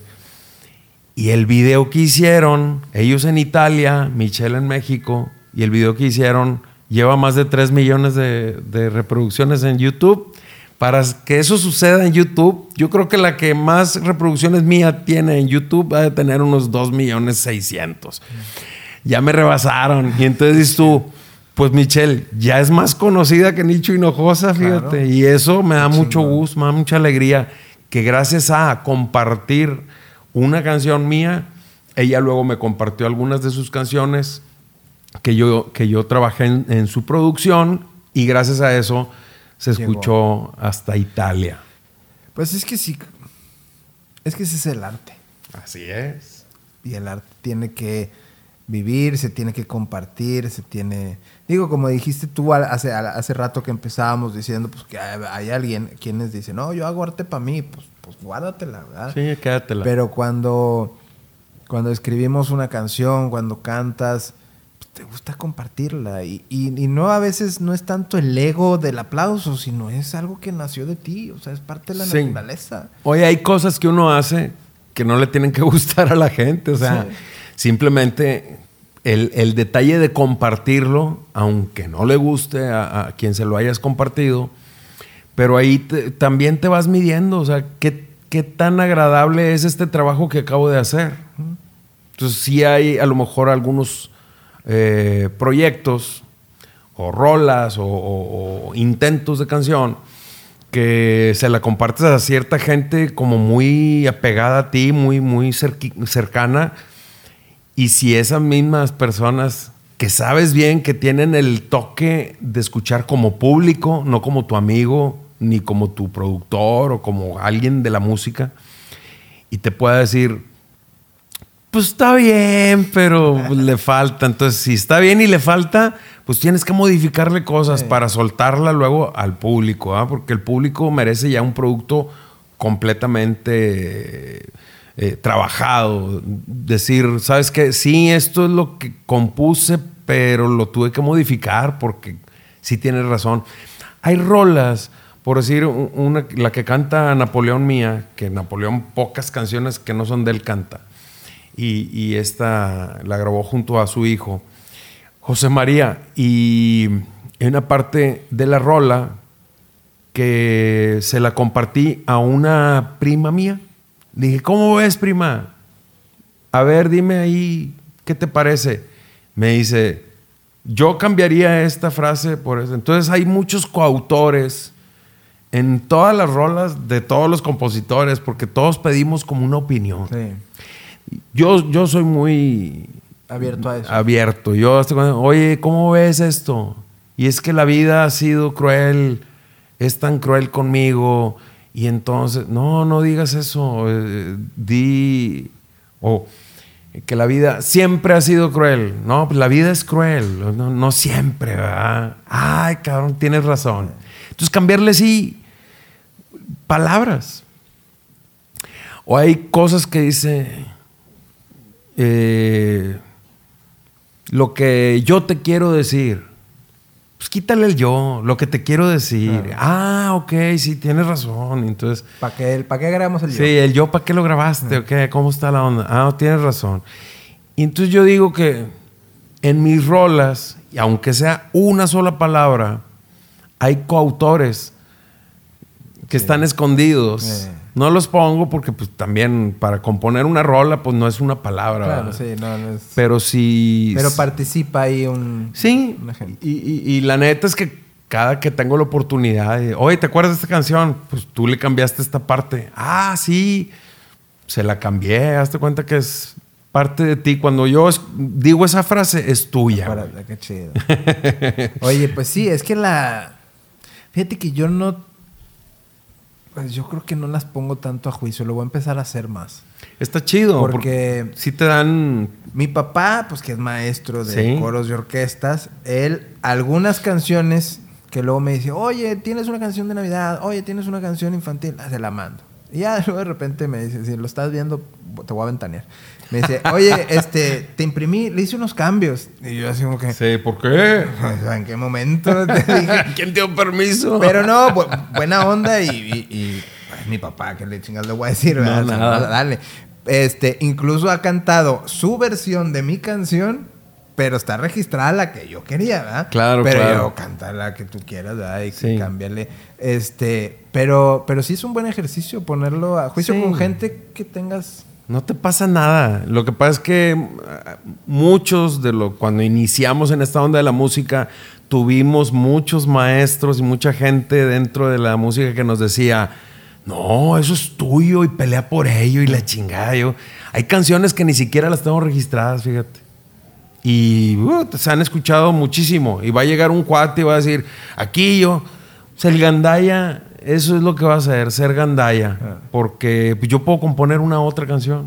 Y el video que hicieron, ellos en Italia, Michelle en México, y el video que hicieron lleva más de 3 millones de, reproducciones en YouTube. Para que eso suceda en YouTube, yo creo que la que más reproducciones mía tiene en YouTube va a tener unos 2 millones 600. Ya me rebasaron. Y entonces dices tú, pues Michelle ya es más conocida que Nicho Hinojosa, fíjate. Y eso me da mucho gusto, me da mucha alegría que gracias a compartir una canción mía, ella luego me compartió algunas de sus canciones que yo, que yo trabajé en, su producción y gracias a eso se escuchó hasta Italia. Pues es que sí, es que ese es el arte. Así es. Y el arte tiene que vivir, se tiene que compartir, se tiene... Digo, como dijiste tú hace, hace rato que empezábamos diciendo, pues que hay, alguien quienes dicen, no, yo hago arte para mí, pues, pues guárdatela, ¿verdad? Sí, quédatela. Pero cuando, cuando escribimos una canción, cuando cantas, te gusta compartirla. Y, y, no a veces no es tanto el ego del aplauso, sino es algo que nació de ti, o sea, es parte de la naturaleza. Oye, hay cosas que uno hace que no le tienen que gustar a la gente, o sea... Simplemente el, detalle de compartirlo, aunque no le guste a, quien se lo hayas compartido, pero ahí también te vas midiendo, o sea, ¿qué, qué tan agradable es este trabajo que acabo de hacer. Entonces sí hay a lo mejor algunos eh, proyectos o rolas o, intentos de canción que se la compartes a cierta gente como muy apegada a ti, muy, muy cercana. Y si esas mismas personas que sabes bien que tienen el toque de escuchar como público, no como tu amigo, ni como tu productor o como alguien de la música, y te pueda decir, pues está bien, pero le falta. Entonces, si está bien y le falta, pues tienes que modificarle cosas para soltarla luego al público, ¿ah? porque el público merece ya un producto completamente eh, trabajado. Decir, ¿sabes qué? Sí, esto es lo que compuse, pero lo tuve que modificar porque sí tienes razón. Hay rolas, por decir, una, la que canta Napoleón Mía, que Napoleón pocas canciones que no son de él canta y, esta la grabó junto a su hijo, José María. Y en una parte de la rola que se la compartí a una prima mía. Le dije, ¿cómo ves, prima? A ver, dime ahí, ¿qué te parece? Me dice, yo cambiaría esta frase por eso. Entonces hay muchos coautores en todas las rolas de todos los compositores, porque todos pedimos como una opinión. Sí. Yo, yo soy muy... Abierto a eso. Abierto. Yo, oye, ¿cómo ves esto? Y es que la vida ha sido cruel, es tan cruel conmigo. Y entonces, no, no digas eso. Eh, di, o que la vida siempre ha sido cruel. No, pues la vida es cruel. No, no siempre, ¿verdad? Ay, cabrón, tienes razón. Entonces, cambiarle sí palabras. O hay cosas que dice eh, lo que yo te quiero decir. Pues quítale el yo, lo que te quiero decir. Ah, ok, sí, tienes razón. Entonces. ¿Para qué, ¿para qué grabamos el yo? Sí, el yo, ¿para qué lo grabaste? ¿Cómo está la onda? Ah, tienes razón. Y entonces yo digo que en mis rolas, y aunque sea una sola palabra, hay coautores que están escondidos. No los pongo porque pues también para componer una rola pues no es una palabra. Claro, sí, no, es... Pero sí... Pero participa ahí un... Sí, y, la neta es que cada que tengo la oportunidad, oye, ¿te acuerdas de esta canción? Pues tú le cambiaste esta parte. Ah, sí, se la cambié, hazte cuenta que es parte de ti. Cuando yo digo esa frase, es tuya. qué chido. oye, pues sí, es que la... Fíjate que yo no pues yo creo que no las pongo tanto a juicio, lo voy a empezar a hacer más. Está chido. Porque, si te dan... Mi papá, pues que es maestro de coros y orquestas, él algunas canciones que luego me dice, oye, tienes una canción de Navidad, oye, tienes una canción infantil, ah, se la mando. Y ya luego de repente me dice, si lo estás viendo, te voy a ventanear. Me dice, oye, este, te imprimí, le hice unos cambios. Y yo así como que... Sí, ¿por qué? ¿En qué momento? ¿Quién te dio permiso? Pero no, buena onda y, mi papá, que le chingas le voy a decir, ¿verdad? No, nada. Dale. Este, incluso ha cantado su versión de mi canción, pero está registrada la que yo quería, ¿verdad? Claro, pero claro. Pero canta la que tú quieras, ¿verdad? Y sí. cambiarle. Este, pero, pero sí es un buen ejercicio ponerlo a juicio con gente que tengas no te pasa nada. Lo que pasa es que eh, muchos de lo cuando iniciamos en esta onda de la música tuvimos muchos maestros y mucha gente dentro de la música que nos decía, "No, eso es tuyo y pelea por ello y la chingada." Yo, hay canciones que ni siquiera las tengo registradas, fíjate. Y uh, se han escuchado muchísimo y va a llegar un cuate y va a decir, "Aquí yo, el gandaya eso es lo que va a hacer, ser gandaya. Ah. Porque yo puedo componer una otra canción.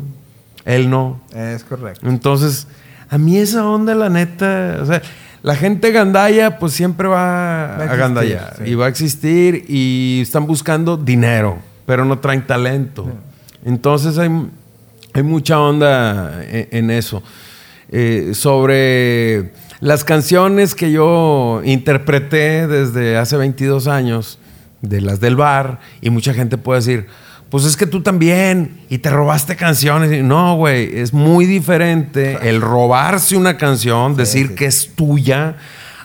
Él no. Es correcto. Entonces, a mí esa onda, la neta, o sea, la gente gandaya, pues siempre va, a, gandaya. Y va a existir y están buscando dinero, pero no traen talento. Entonces hay, hay, mucha onda e, en, eso. Eh, sobre las canciones que yo interpreté desde hace 22 años, de las del bar, y mucha gente puede decir, pues es que tú también, y te robaste canciones. No, güey, es muy diferente el robarse una canción, decir que es tuya,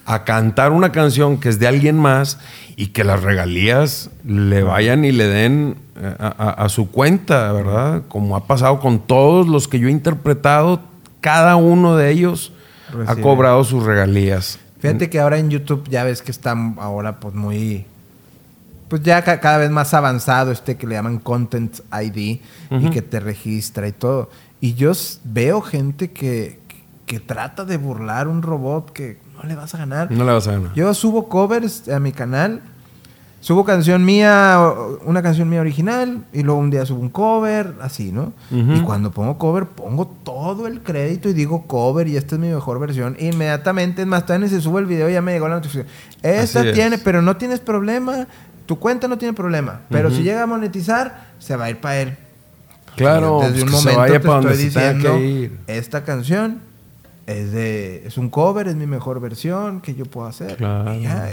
a cantar una canción que es de alguien más y que las regalías le vayan y le den eh, a, su cuenta, ¿verdad? Como ha pasado con todos los que yo he interpretado, cada uno de ellos ha Recibe. cobrado sus regalías. Fíjate que ahora en YouTube ya ves que está ahora pues muy... Pues ya ca- cada vez más avanzado este que le llaman Content ID y que te registra y todo. Y yo veo gente que, que trata de burlar un robot que no le vas a ganar. No le vas a ganar. Yo subo covers a mi canal. Subo canción mía, una canción mía original, y luego un día subo un cover, así, ¿no? Ujú. Y cuando pongo cover, pongo todo el crédito y digo cover y esta es mi mejor versión. Inmediatamente, es más, también se sube el video ya me llegó la notificación. Esta Así es. tiene, pero no tienes problema. Tu cuenta no tiene problema. Pero Ujú. si llega a monetizar, se va a ir para él. Claro, Desde pues un que se momento te estoy diciendo, ir. esta canción es de es un cover, es mi mejor versión que yo puedo hacer. Claro. Ya,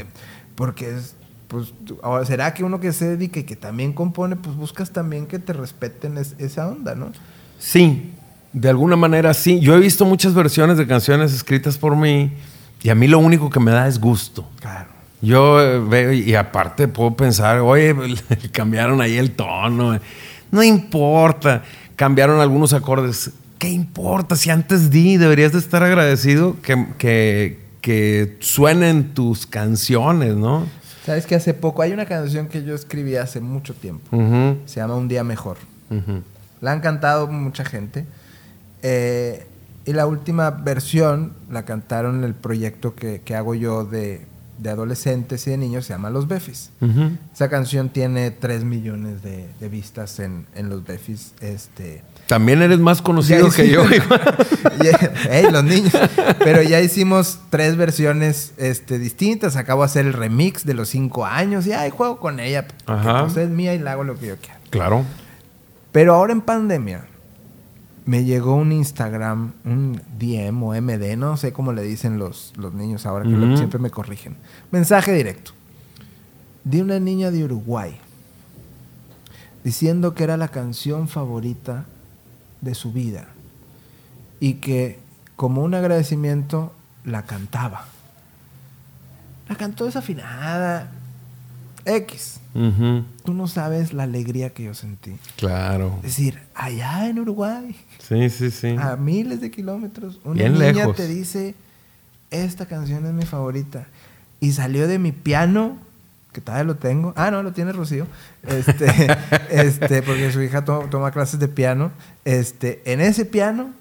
porque es pues ahora, será que uno que se dedica y que también compone, pues buscas también que te respeten es- esa onda, ¿no? Sí, de alguna manera sí. Yo he visto muchas versiones de canciones escritas por mí y a mí lo único que me da es gusto. Claro. Yo eh, veo y aparte puedo pensar, oye, cambiaron ahí el tono. eh. No importa, cambiaron algunos acordes. ¿Qué importa? Si antes di, deberías de estar agradecido que, que, que suenen tus canciones, ¿no? Sabes que hace poco hay una canción que yo escribí hace mucho tiempo. Se llama Un día mejor. La han cantado mucha gente. Eh, y la última versión la cantaron en el proyecto que, que hago yo de, de adolescentes y de niños, se llama Los Befis. Esa canción tiene 3 millones de, de vistas en, en Los Befis. Este, También eres más conocido que yo. hicimos- Ya- ey, los niños. Pero ya hicimos tres versiones este, distintas. Acabo de hacer el remix de los 5 años. Y ay, juego con ella. Ajá. pues, es mía y la hago lo que yo quiera. claro. Pero ahora en pandemia me llegó un Instagram, un DM o MD, no sé cómo le dicen los, los niños ahora, que siempre me corrigen. Mensaje directo. De una niña de Uruguay diciendo que era la canción favorita de su vida y que como un agradecimiento la cantaba. La cantó desafinada. X. Ujú, Tú no sabes la alegría que yo sentí. Claro. Es decir, allá en Uruguay, Sí, sí, sí. a miles de kilómetros, una Bien niña lejos. te dice, esta canción es mi favorita. Y salió de mi piano, que todavía lo tengo. Ah, no, lo tiene Rocío. Este, este, porque su hija to- toma clases de piano. Este, en ese piano,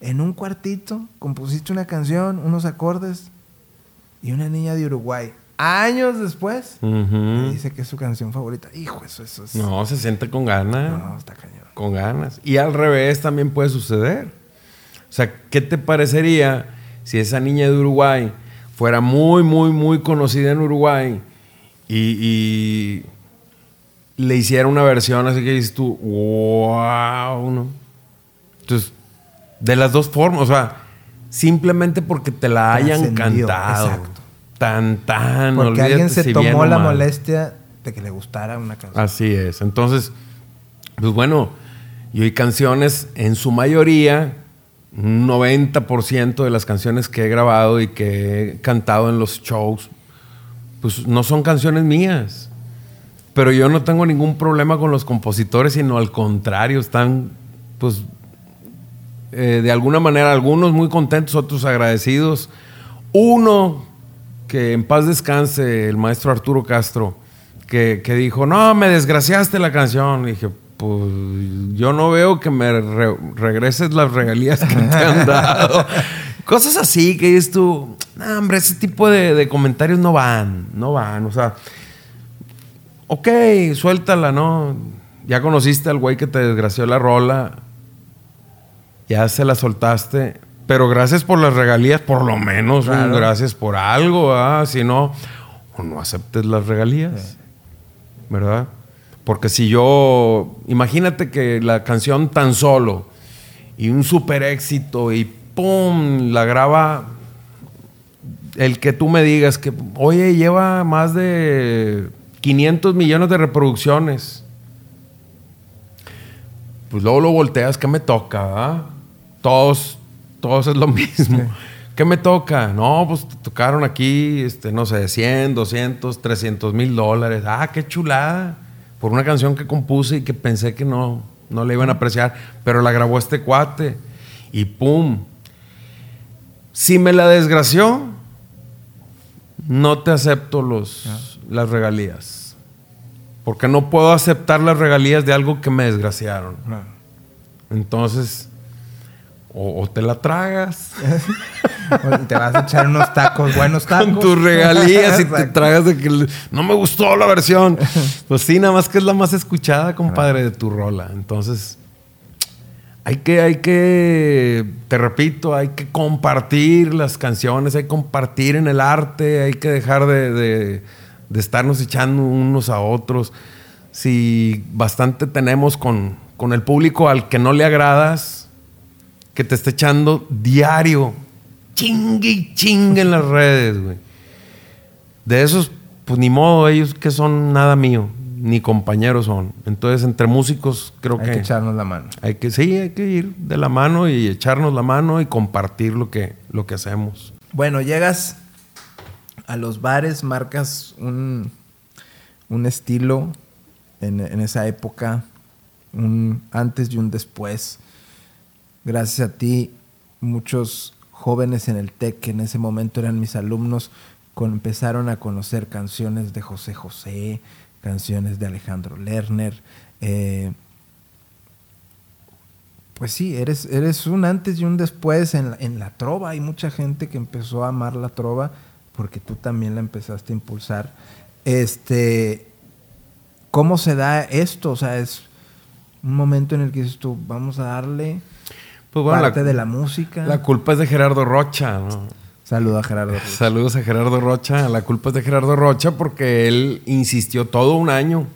en un cuartito, compusiste una canción, unos acordes, y una niña de Uruguay, años después, dice que es su canción favorita. Hijo, eso, eso es... No, se siente con ganas. No, está cañón. Con ganas. Y al revés también puede suceder. O sea, ¿qué te parecería si esa niña de Uruguay fuera muy, muy, muy conocida en Uruguay y, y le hiciera una versión así que dices tú, wow, ¿no? Entonces, de las dos formas, o sea, simplemente porque te la hayan cantado. exacto. Tan, tan, Porque alguien se si tomó la mal. molestia de que le gustara una canción. Así es. Entonces, pues bueno, yo hay canciones, en su mayoría, un 90% de las canciones que he grabado y que he cantado en los shows, pues no son canciones mías. Pero yo no tengo ningún problema con los compositores, sino al contrario, están, pues, eh, de alguna manera, algunos muy contentos, otros agradecidos. Uno, que en paz descanse, el maestro Arturo Castro, que, que dijo, no, me desgraciaste la canción. Y dije, pues yo no veo que me re- regreses las regalías que te han dado. Cosas así que dices tú, no, hombre, ese tipo de, de comentarios no van, no van. O sea, ok, suéltala, ¿no? Ya conociste al güey que te desgració la rola, ya se la soltaste, pero gracias por las regalías, por lo menos, un gracias por algo, ¿ah? Si no, o no aceptes las regalías, ¿verdad? Porque si yo, imagínate que la canción tan solo y un super éxito y ¡pum! la graba el que tú me digas que, oye, lleva más de 500 millones de reproducciones. Pues luego lo volteas, ¿qué me toca? ah? Todos, todos es lo mismo. ¿Qué me toca? No, pues te tocaron aquí, este, no sé, 100, 200, 300 mil dólares. Ah, qué chulada. Por una canción que compuse y que pensé que no, no le iban a apreciar, pero la grabó este cuate. Y pum. Si me la desgració, no te acepto los, las regalías. Porque no puedo aceptar las regalías de algo que me desgraciaron. Entonces, o, te la tragas. o te vas a echar unos tacos, buenos tacos. Con tus regalías y te tragas de que no me gustó la versión. Pues sí, nada más que es la más escuchada, compadre, de tu rola. Entonces, hay que, hay que, te repito, hay que compartir las canciones, hay que compartir en el arte, hay que dejar de, de, de estarnos echando unos a otros. Si bastante tenemos con, con el público al que no le agradas, que te está echando diario, chingue y chingue en las redes, güey. De esos, pues ni modo, ellos que son nada mío, ni compañeros son. Entonces, entre músicos, creo que. Hay que echarnos la mano. Hay que, sí, hay que ir de la mano y echarnos la mano y compartir lo que, lo que hacemos. Bueno, llegas a los bares, marcas un, un estilo en, en esa época, un antes y un después Gracias a ti, muchos jóvenes en el TEC, que en ese momento eran mis alumnos, empezaron a conocer canciones de José José, canciones de Alejandro Lerner. Eh, pues sí, eres, eres un antes y un después en la, en la trova. Hay mucha gente que empezó a amar la trova porque tú también la empezaste a impulsar. Este, ¿Cómo se da esto? O sea, es un momento en el que dices tú, vamos a darle pues parte de la música. La culpa es de Gerardo Rocha. Saludos a Gerardo Rocha. Saludos a Gerardo Rocha. La culpa es de Gerardo Rocha porque él insistió todo un año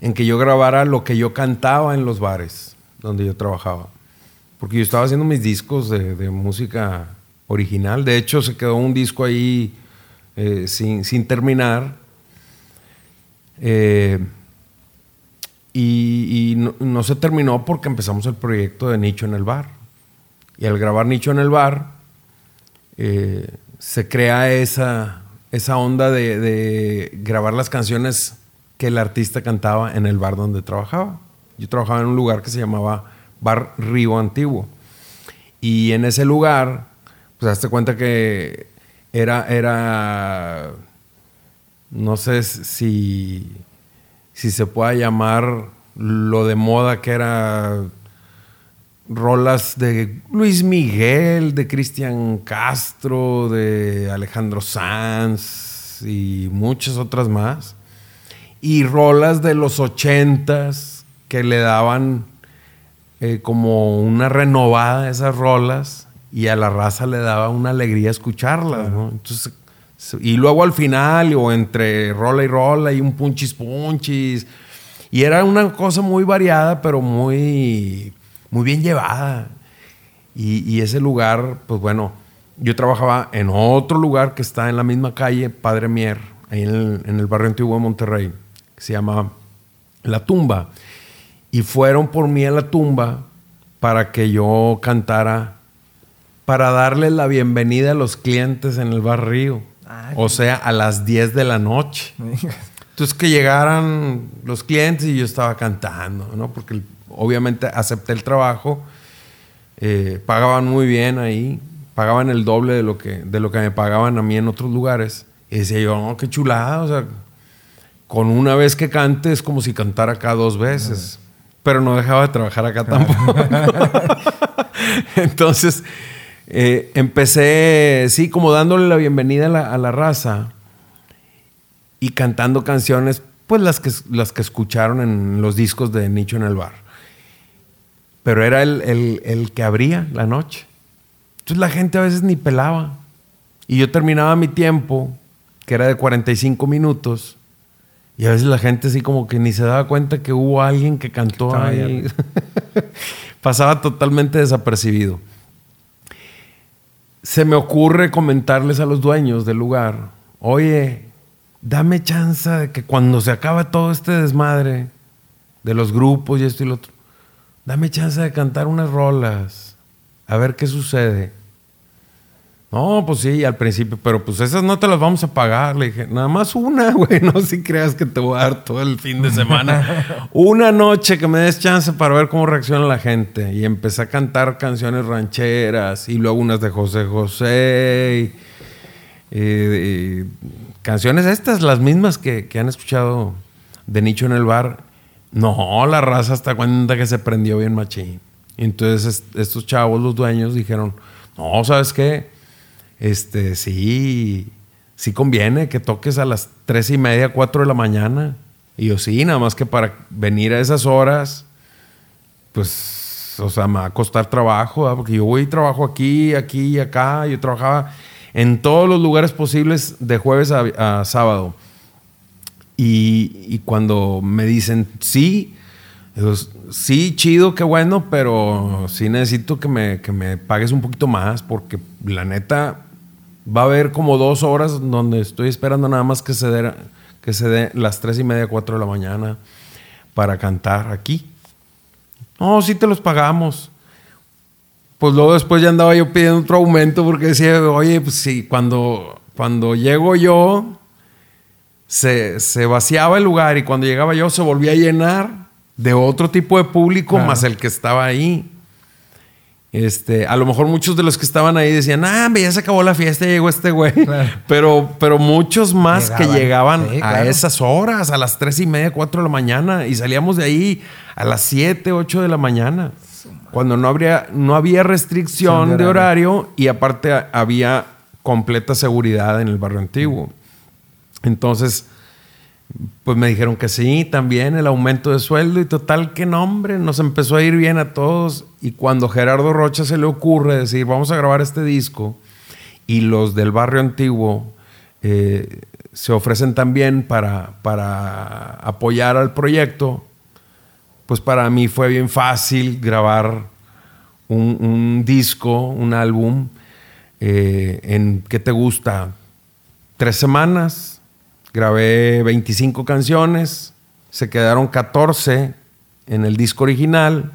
en que yo grabara lo que yo cantaba en los bares donde yo trabajaba. Porque yo estaba haciendo mis discos de, música original. De hecho, se quedó un disco ahí eh, sin, sin, terminar. Eh, y, no, se terminó porque empezamos el proyecto de Nicho en el Bar. Y al grabar Nicho en el Bar, eh, se crea esa, esa onda de, grabar las canciones que el artista cantaba en el bar donde trabajaba. Yo trabajaba en un lugar que se llamaba Bar Río Antiguo. Y en ese lugar, pues hazte cuenta que era, era no sé si si se pueda llamar lo de moda que era rolas de Luis Miguel, de Cristian Castro, de Alejandro Sanz y muchas otras más. Y rolas de los ochentas que le daban eh, como una renovada a esas rolas y a la raza le daba una alegría escucharlas, Entonces y luego al final, o entre rola y rola, y un punchis punchis. Y era una cosa muy variada, pero muy, muy bien llevada. Y, ese lugar, pues bueno, yo trabajaba en otro lugar que está en la misma calle, Padre Mier, ahí en el, en el barrio antiguo de Monterrey, que se llama La Tumba. Y fueron por mí a la tumba para que yo cantara, para darle la bienvenida a los clientes en el barrio o sea, a las 10 de la noche. Entonces que llegaran los clientes y yo estaba cantando, ¿no? Porque obviamente acepté el trabajo, eh, pagaban muy bien ahí, pagaban el doble de lo, que, de lo que me pagaban a mí en otros lugares. Y decía yo, no, qué chulada, o sea, con una vez que cante es como si cantara acá dos veces. Pero no dejaba de trabajar acá tampoco. Entonces, eh, empecé, sí, como dándole la bienvenida a la, raza y cantando canciones, pues las que, las que escucharon en los discos de Nicho en el bar. Pero era el, que abría la noche. Entonces la gente a veces ni pelaba. Y yo terminaba mi tiempo, que era de 45 minutos, y a veces la gente así como que ni se daba cuenta que hubo alguien que cantó ahí. Pasaba totalmente desapercibido se me ocurre comentarles a los dueños del lugar, oye, dame chance de que cuando se acabe todo este desmadre de los grupos y esto y lo otro, dame chance de cantar unas rolas, a ver qué sucede. No, pues sí, al principio, pero pues esas no te las vamos a pagar. Le dije, nada más una, güey, no si creas que te voy a dar todo el fin de semana. una noche que me des chance para ver cómo reacciona la gente. Y empecé a cantar canciones rancheras y luego unas de José José. Y, canciones estas, las mismas que, que han escuchado de Nicho en el bar. No, la raza hasta cuenta que se prendió bien machín. Entonces estos chavos, los dueños, dijeron, no, ¿sabes qué? Este, sí, sí conviene que toques a las tres y media, cuatro de la mañana. Y yo, sí, nada más que para venir a esas horas, pues, o sea, me va a costar trabajo, porque yo voy y trabajo aquí, aquí y acá. Yo trabajaba en todos los lugares posibles de jueves a, sábado. Y, cuando me dicen sí, sí, chido, qué bueno, pero sí necesito que me, que me pagues un poquito más, porque la neta, va a haber como dos horas donde estoy esperando nada más que se dé, que se dé las tres y media, cuatro de la mañana para cantar aquí. No, sí te los pagamos. Pues luego después ya andaba yo pidiendo otro aumento porque decía, oye, pues sí, cuando, cuando llego yo, se, se vaciaba el lugar y cuando llegaba yo se volvía a llenar de otro tipo de público más el que estaba ahí. Este, a lo mejor muchos de los que estaban ahí decían, ah, ya se acabó la fiesta, llegó este güey. Pero, pero muchos más que llegaban a esas horas, a las tres y media, cuatro de la mañana, y salíamos de ahí a las siete, ocho de la mañana. Cuando no, habría, no había restricción de horario y aparte había completa seguridad en el barrio antiguo. Entonces, pues me dijeron que sí, también el aumento de sueldo y total que nombre, nos empezó a ir bien a todos y cuando Gerardo Rocha se le ocurre decir vamos a grabar este disco y los del barrio antiguo eh, se ofrecen también para, para apoyar al proyecto, pues para mí fue bien fácil grabar un, disco, un álbum eh, en, ¿qué te gusta? Tres semanas Grabé 25 canciones, se quedaron 14 en el disco original.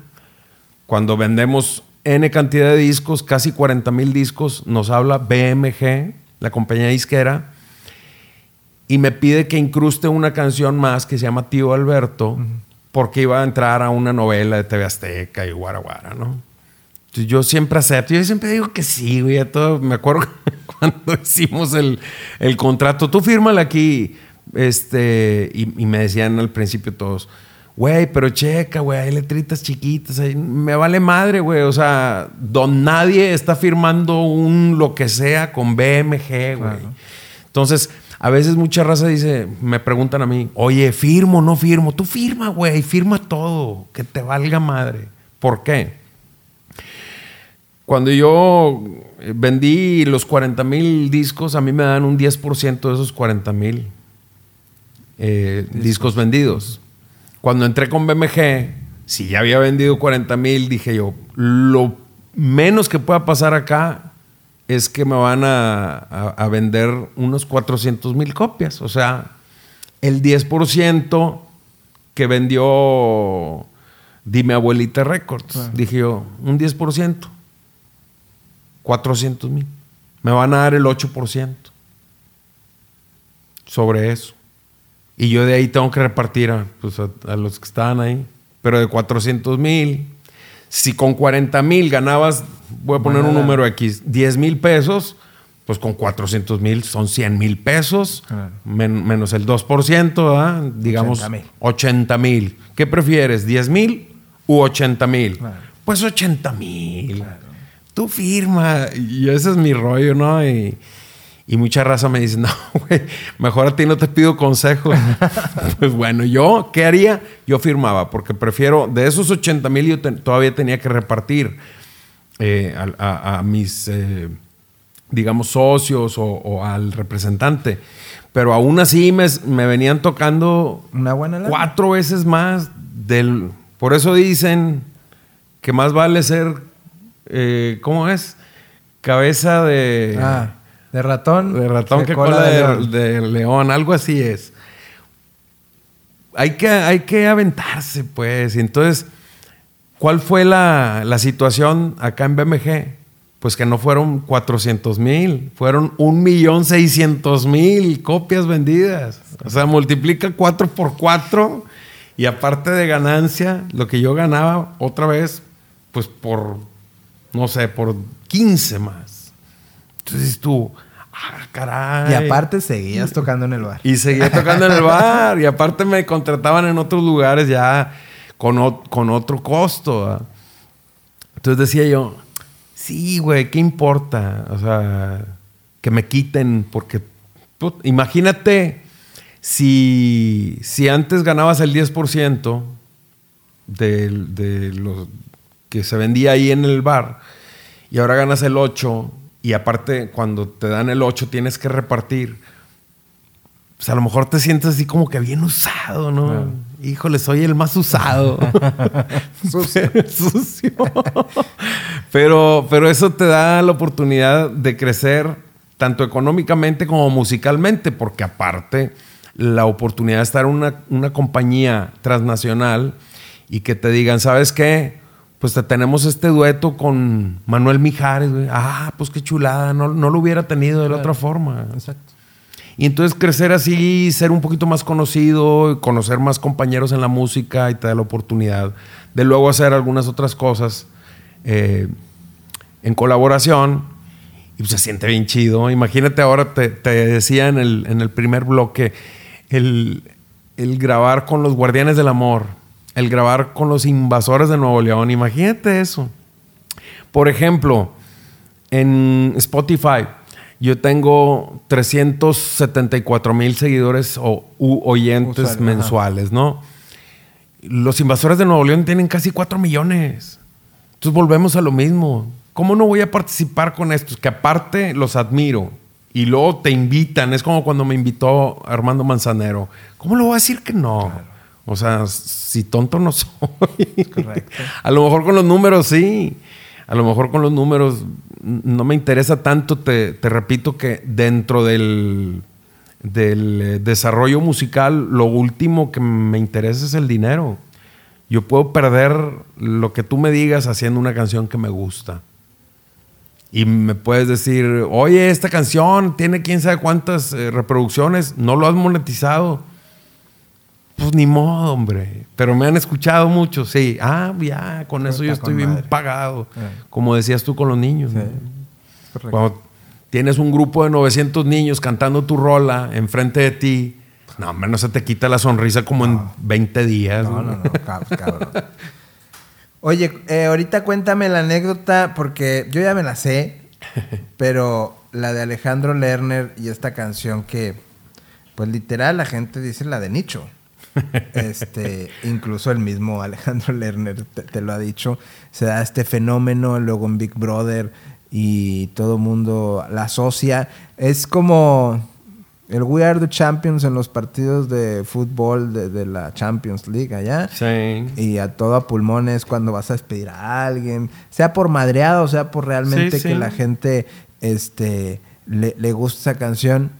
Cuando vendemos N cantidad de discos, casi 40 mil discos, nos habla BMG, la compañía disquera, y me pide que incruste una canción más que se llama Tío Alberto, porque iba a entrar a una novela de TV Azteca y Guaraguara, ¿no? Yo siempre acepto, yo siempre digo que sí, güey, todo, me acuerdo cuando hicimos el, contrato, tú fírmale aquí, este, y, me decían al principio todos, güey, pero checa, güey, hay letritas chiquitas, me vale madre, güey, o sea, don nadie está firmando un lo que sea con BMG, güey. Entonces, a veces mucha raza dice, me preguntan a mí, oye, firmo, no firmo, tú firma, güey, firma todo, que te valga madre. ¿Por qué? Cuando yo vendí los 40 mil discos, a mí me dan un 10% de esos 40 mil eh, discos vendidos. Cuando entré con BMG, si ya había vendido 40 mil, dije yo, lo menos que pueda pasar acá es que me van a, vender unos 400 mil copias. O sea, el 10% que vendió Dime Abuelita Records. Dije yo, un 10%. 400 mil. Me van a dar el 8% sobre eso. Y yo de ahí tengo que repartir a, pues, los que estaban ahí. Pero de 400 mil, si con 40 mil ganabas, voy a poner un número X, 10 mil pesos, pues con 400 mil son 100 mil pesos, menos el 2%, digamos 80 mil. ¿Qué prefieres, 10 mil u 80 mil? Pues 80 mil tú firma. Y ese es mi rollo, ¿no? Y, mucha raza me dice, no, güey, mejor a ti no te pido consejo. pues bueno, yo, ¿qué haría? Yo firmaba, porque prefiero, de esos 80 mil yo todavía tenía que repartir eh, a, mis, eh, digamos, socios o, al representante. Pero aún así me, me venían tocando Una buena cuatro veces más del... Por eso dicen que más vale ser eh, ¿cómo es? Cabeza de... Ah, de ratón. De ratón que cola, de, león. algo así es. Hay que, hay que aventarse, pues. Entonces, ¿cuál fue la, situación acá en BMG? pues que no fueron 400 mil, fueron 1.600.000 copias vendidas. O sea, multiplica 4 por 4 y aparte de ganancia, lo que yo ganaba otra vez, pues por, no sé, por 15 más. Entonces tú, ah, caray. Y aparte seguías tocando en el bar. Y seguía tocando en el bar. Y aparte me contrataban en otros lugares ya con, con otro costo. Entonces decía yo, sí, güey, ¿qué importa? O sea, que me quiten porque... imagínate si, si antes ganabas el 10% de, de lo que se vendía ahí en el bar y ahora ganas el 8% y aparte cuando te dan el 8 tienes que repartir, pues a lo mejor te sientes así como que bien usado, ¿no? Híjole, soy el más usado. sucio. sucio. pero, pero eso te da la oportunidad de crecer tanto económicamente como musicalmente, porque aparte la oportunidad de estar en una, una compañía transnacional y que te digan, ¿sabes qué? Pues te tenemos este dueto con Manuel Mijares, Ah, pues qué chulada, no, no lo hubiera tenido de la otra forma. Exacto. Y entonces crecer así, ser un poquito más conocido, conocer más compañeros en la música y te da la oportunidad de luego hacer algunas otras cosas eh, en colaboración. Y pues se siente bien chido. Imagínate ahora, te, decía en el, en el primer bloque, el, grabar con los Guardianes del Amor, el grabar con los Invasores de Nuevo León, imagínate eso. Por ejemplo, en Spotify, yo tengo 374 mil seguidores o oyentes mensuales, ¿no? Los invasores de Nuevo León tienen casi 4 millones. Entonces volvemos a lo mismo. ¿Cómo no voy a participar con estos? Que aparte los admiro y luego te invitan. Es como cuando me invitó Armando Manzanero. ¿Cómo le voy a decir que no? O sea, si tonto no soy. Correcto. a lo mejor con los números sí. A lo mejor con los números no me interesa tanto. Te, repito que dentro del, del eh, desarrollo musical, lo último que me interesa es el dinero. Yo puedo perder lo que tú me digas haciendo una canción que me gusta. Y me puedes decir, oye, esta canción tiene quién sabe cuántas eh, reproducciones, no lo has monetizado. Pues ni modo, hombre. Pero me han escuchado mucho, sí. Ah, ya, con eso yo estoy bien pagado. Como decías tú con los niños. Cuando tienes un grupo de 900 niños cantando tu rola enfrente de ti, no, hombre, no se te quita la sonrisa como en 20 días. No, no, no, cabrón. Oye, eh, ahorita cuéntame la anécdota, porque yo ya me la sé, pero la de Alejandro Lerner y esta canción que, pues literal, la gente dice la de nicho. Este, incluso el mismo Alejandro Lerner te, lo ha dicho. Se da este fenómeno luego en Big Brother y todo el mundo la asocia. Es como el We Are the Champions en los partidos de fútbol de, la Champions League allá. Sí. Y a todo a pulmones cuando vas a despedir a alguien, sea por madreado, sea por realmente que la gente este, le, le gusta esa canción.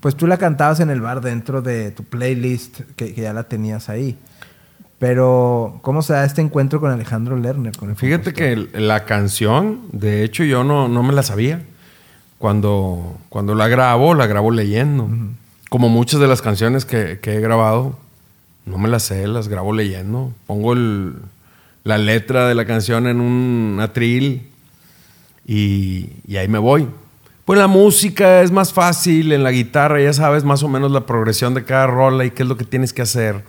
Pues tú la cantabas en el bar dentro de tu playlist que, ya la tenías ahí. Pero, ¿cómo se da este encuentro con Alejandro Lerner? Fíjate que la canción, de hecho, yo no, no me la sabía cuando, cuando la grabo, la grabo leyendo. Como muchas de las canciones que, he grabado, no me las sé, las grabo leyendo. Pongo la letra de la canción en un atril y, y ahí me voy. Pues la música es más fácil, en la guitarra ya sabes más o menos la progresión de cada rola y qué es lo que tienes que hacer.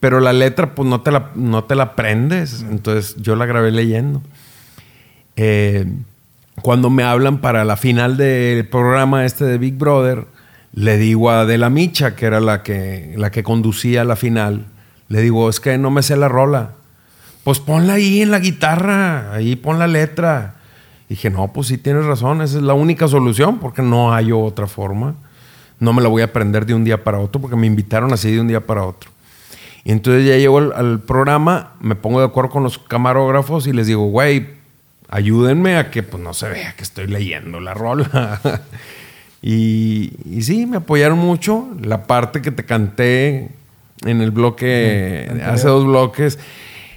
Pero la letra, pues no te la, no te la aprendes. Entonces yo la grabé leyendo. Eh, cuando me hablan para la final del programa este de Big Brother, le digo a De la Micha, que era la que, la que conducía la final, le digo, es que no me sé la rola. Pues ponla ahí en la guitarra, ahí pon la letra. Dije, no, pues sí tienes razón, esa es la única solución, porque no hay otra forma. No me la voy a aprender de un día para otro, porque me invitaron así de un día para otro. Y entonces ya llego al, al programa, me pongo de acuerdo con los camarógrafos y les digo, güey, ayúdenme a que pues, no se vea que estoy leyendo la rola. y, y, sí, me apoyaron mucho. La parte que te canté en el bloque, hace dos bloques,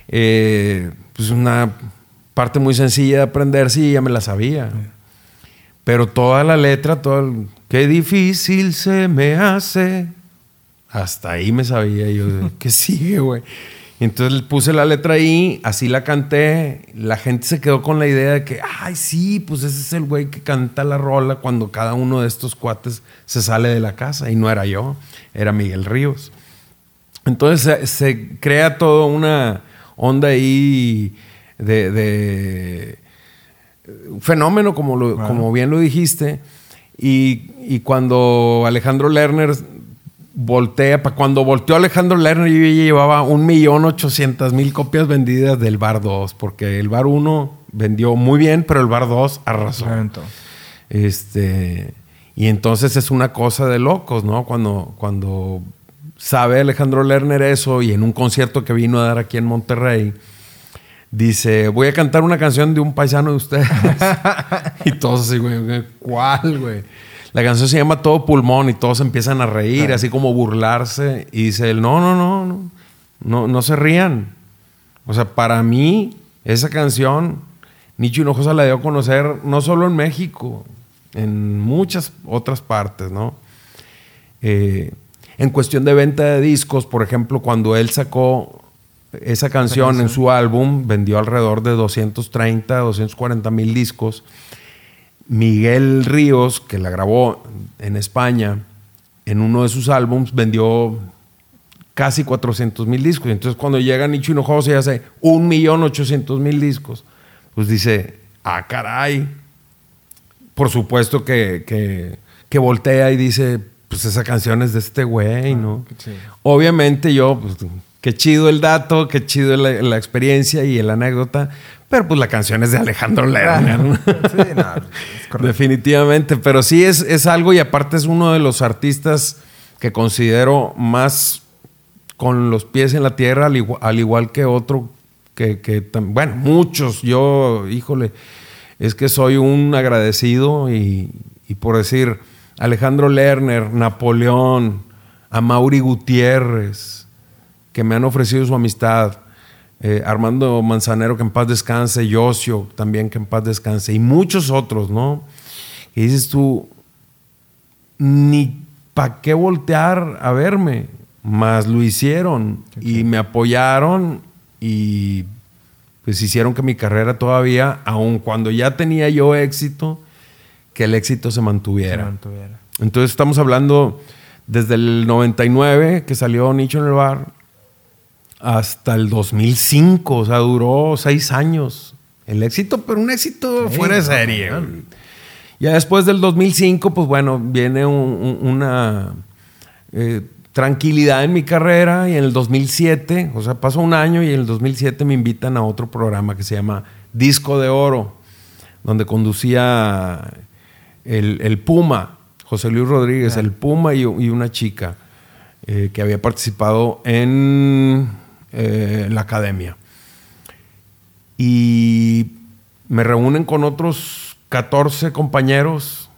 eh, pues una parte muy sencilla de aprender, sí, ya me la sabía. Pero toda la letra, todo el, qué difícil se me hace. Hasta ahí me sabía yo, ¿qué sigue, güey? Entonces puse la letra ahí, así la canté. La gente se quedó con la idea de que, ay, sí, pues ese es el güey que canta la rola cuando cada uno de estos cuates se sale de la casa. Y no era yo, era Miguel Ríos. Entonces se, crea toda una onda ahí de, un fenómeno, como, como bien lo dijiste. Y, y cuando Alejandro Lerner voltea, cuando volteó Alejandro Lerner, yo ya llevaba un millón ochocientas mil copias vendidas del Bar 2, porque el Bar 1 vendió muy bien, pero el Bar 2 arrasó. Este, y entonces es una cosa de locos, ¿no? Cuando, cuando sabe Alejandro Lerner eso y en un concierto que vino a dar aquí en Monterrey, dice, voy a cantar una canción de un paisano de ustedes. y todos así, güey, ¿cuál, güey? La canción se llama Todo Pulmón y todos empiezan a reír, así como burlarse. Y dice él, no, no, no, no, no, no se rían. O sea, para mí, esa canción, Nicho Hinojosa la dio a conocer no solo en México, en muchas otras partes, ¿no? Eh, en cuestión de venta de discos, por ejemplo, cuando él sacó esa canción en su álbum, vendió alrededor de 230, 240 mil discos. Miguel Ríos, que la grabó en España, en uno de sus álbums vendió casi 400 mil discos. Entonces cuando llega Nicho Hinojosa y hace 1.800.000 discos, pues dice, ah, caray. Por supuesto que, que, voltea y dice, pues esa canción es de este güey, ¿no? Obviamente yo, pues, qué chido el dato, qué chido la, la experiencia y la anécdota, pero pues la canción es de Alejandro Lerner. sí, no, Definitivamente. Pero sí es, es algo y aparte es uno de los artistas que considero más con los pies en la tierra, al igual, que otro que, que, bueno, muchos. Yo, híjole, es que soy un agradecido y, y por decir Alejandro Lerner, Napoleón, a Mauri Gutiérrez, que me han ofrecido su amistad eh, Armando Manzanero, que en paz descanse, Yosio, también que en paz descanse, y muchos otros, ¿no? Y dices tú, ni para qué voltear a verme, más lo hicieron y me apoyaron y pues hicieron que mi carrera todavía, aun cuando ya tenía yo éxito, que el éxito se mantuviera. Se mantuviera. Entonces estamos hablando desde el 99 que salió Nicho en el bar, hasta el 2005, o sea, duró seis años el éxito, pero un éxito fuera de serie. Ya después del 2005, pues bueno, viene una eh, tranquilidad en mi carrera y en el 2007, o sea, pasó un año y en el 2007 me invitan a otro programa que se llama Disco de Oro, donde conducía el, Puma, José Luis Rodríguez, el Puma y, una chica eh, que había participado en eh, la academia. Y me reúnen con otros 14 compañeros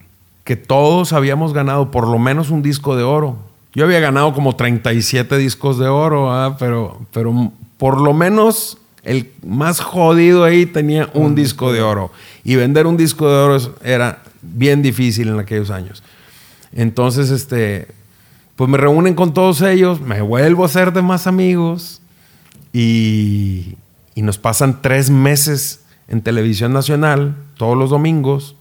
que todos habíamos ganado por lo menos un disco de oro. Yo había ganado como 37 discos de oro, ¿ah? pero, pero por lo menos el más jodido ahí tenía un disco de oro. Y vender un disco de oro era bien difícil en aquellos años. Entonces, este, pues me reúnen con todos ellos, me vuelvo a ser de más amigos y, nos pasan tres meses en televisión nacional, todos los domingos,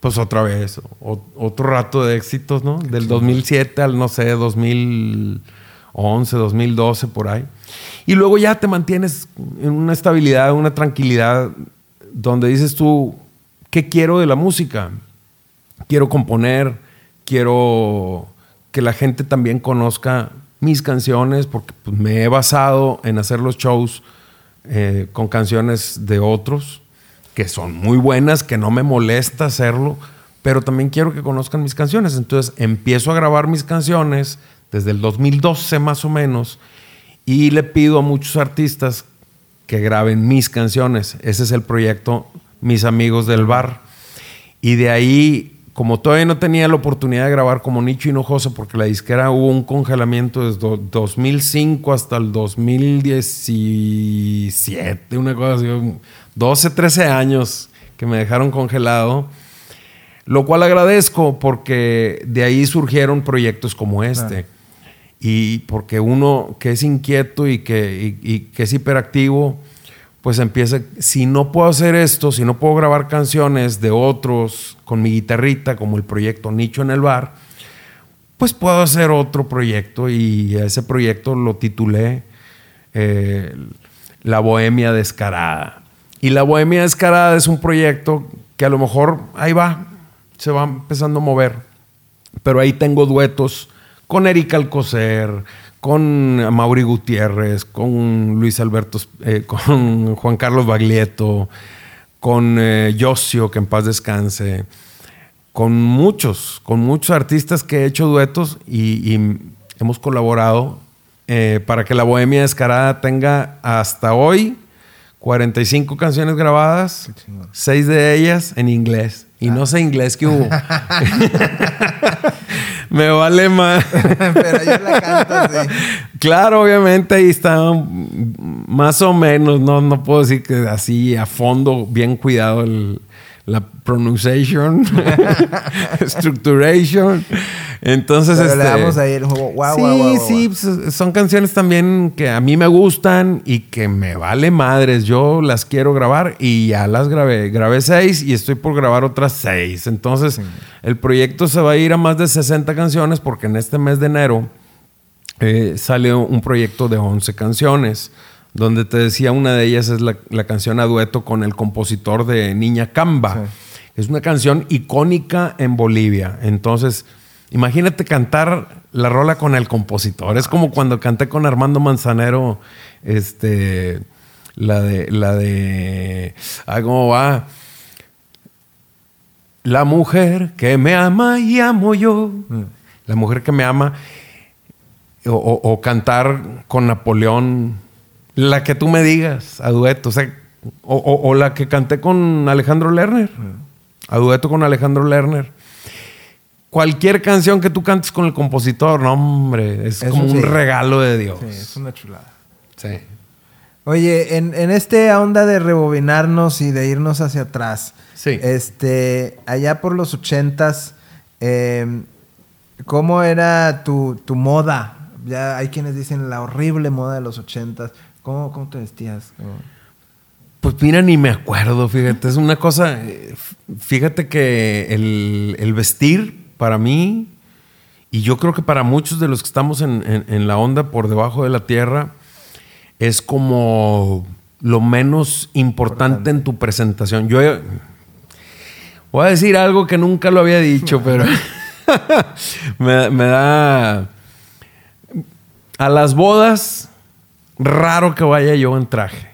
pues otra vez, otro rato de éxitos, ¿no? Del 2007 al, no sé, 2011, 2012, por ahí. Y luego ya te mantienes en una estabilidad, una tranquilidad, donde dices tú, ¿qué quiero de la música? Quiero componer, quiero que la gente también conozca mis canciones porque pues, me he basado en hacer los shows eh, con canciones de otros que son muy buenas, que no me molesta hacerlo, pero también quiero que conozcan mis canciones. Entonces empiezo a grabar mis canciones desde el 2012 más o menos y le pido a muchos artistas que graben mis canciones. Ese es el proyecto Mis Amigos del Bar. Y de ahí como todavía no tenía la oportunidad de grabar como Nicho Hinojosa, porque la disquera hubo un congelamiento desde 2005 hasta el 2017, una cosa así, 12, 13 años que me dejaron congelado. Lo cual agradezco porque de ahí surgieron proyectos como este. Y porque uno que es inquieto y que, y que es hiperactivo, pues empieza, si no puedo hacer esto, si no puedo grabar canciones de otros con mi guitarrita, como el proyecto Nicho en el Bar, pues puedo hacer otro proyecto y ese proyecto lo titulé eh, La Bohemia Descarada. Y La Bohemia Descarada es un proyecto que a lo mejor ahí va, se va empezando a mover, pero ahí tengo duetos con Erika Alcocer, con Mauri Gutiérrez, con Luis Alberto, eh, con Juan Carlos Baglietto, con eh, Josio, que en paz descanse, con muchos, con muchos artistas que he hecho duetos y, hemos colaborado eh, para que la Bohemia Descarada tenga hasta hoy 45 canciones grabadas, seis de ellas en inglés. Y no sé inglés que hubo. Me vale más. Pero yo la canto, sí. Claro, obviamente ahí está más o menos, no, no puedo decir que así a fondo, bien cuidado el, la pronunciation, structuration. Entonces, Pero le este, damos ahí el juego. Wow, sí, wow, wow, sí, pues, son canciones también que a mí me gustan y que me vale madres. Yo las quiero grabar y ya las grabé. Grabé seis y estoy por grabar otras seis. Entonces, el proyecto se va a ir a más de 60 canciones porque en este mes de enero eh, sale un proyecto de 11 canciones donde te decía una de ellas es la, canción a dueto con el compositor de Niña Camba. Es una canción icónica en Bolivia. Entonces, imagínate cantar la rola con el compositor. Es como cuando canté con Armando Manzanero, este, la de, la de, ah, ¿cómo va? La mujer que me ama y amo yo. Mm. La mujer que me ama. o cantar con Napoleón la que tú me digas, a dueto. O, sea, o, la que canté con Alejandro Lerner. A dueto con Alejandro Lerner. Cualquier canción que tú cantes con el compositor, no, hombre, es como un regalo de Dios. Sí, es una chulada. Sí. Oye, en, en esta onda de rebobinarnos y de irnos hacia atrás, sí. este, allá por los ochentas, em, ¿cómo era tu, tu moda? Ya hay quienes dicen la horrible moda de los ochentas. ¿Cómo, cómo te vestías? Pues mira, ni me acuerdo, fíjate. Es una cosa. Fíjate que el, vestir para mí, y yo creo que para muchos de los que estamos en, la onda por debajo de la tierra, es como lo menos importante, en tu presentación. Yo voy a decir algo que nunca lo había dicho, pero me, me da. A las bodas raro que vaya yo en traje.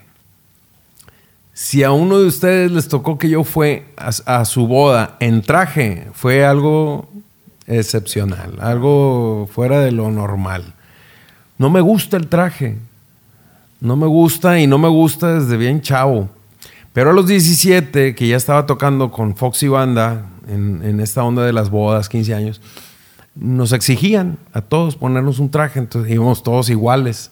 Si a uno de ustedes les tocó que yo fue a, su boda en traje, fue algo excepcional, algo fuera de lo normal. No me gusta el traje. No me gusta y no me gusta desde bien chavo. Pero a los 17, que ya estaba tocando con Foxy Banda en, en, esta onda de las bodas, 15 años, nos exigían a todos ponernos un traje, entonces íbamos todos iguales.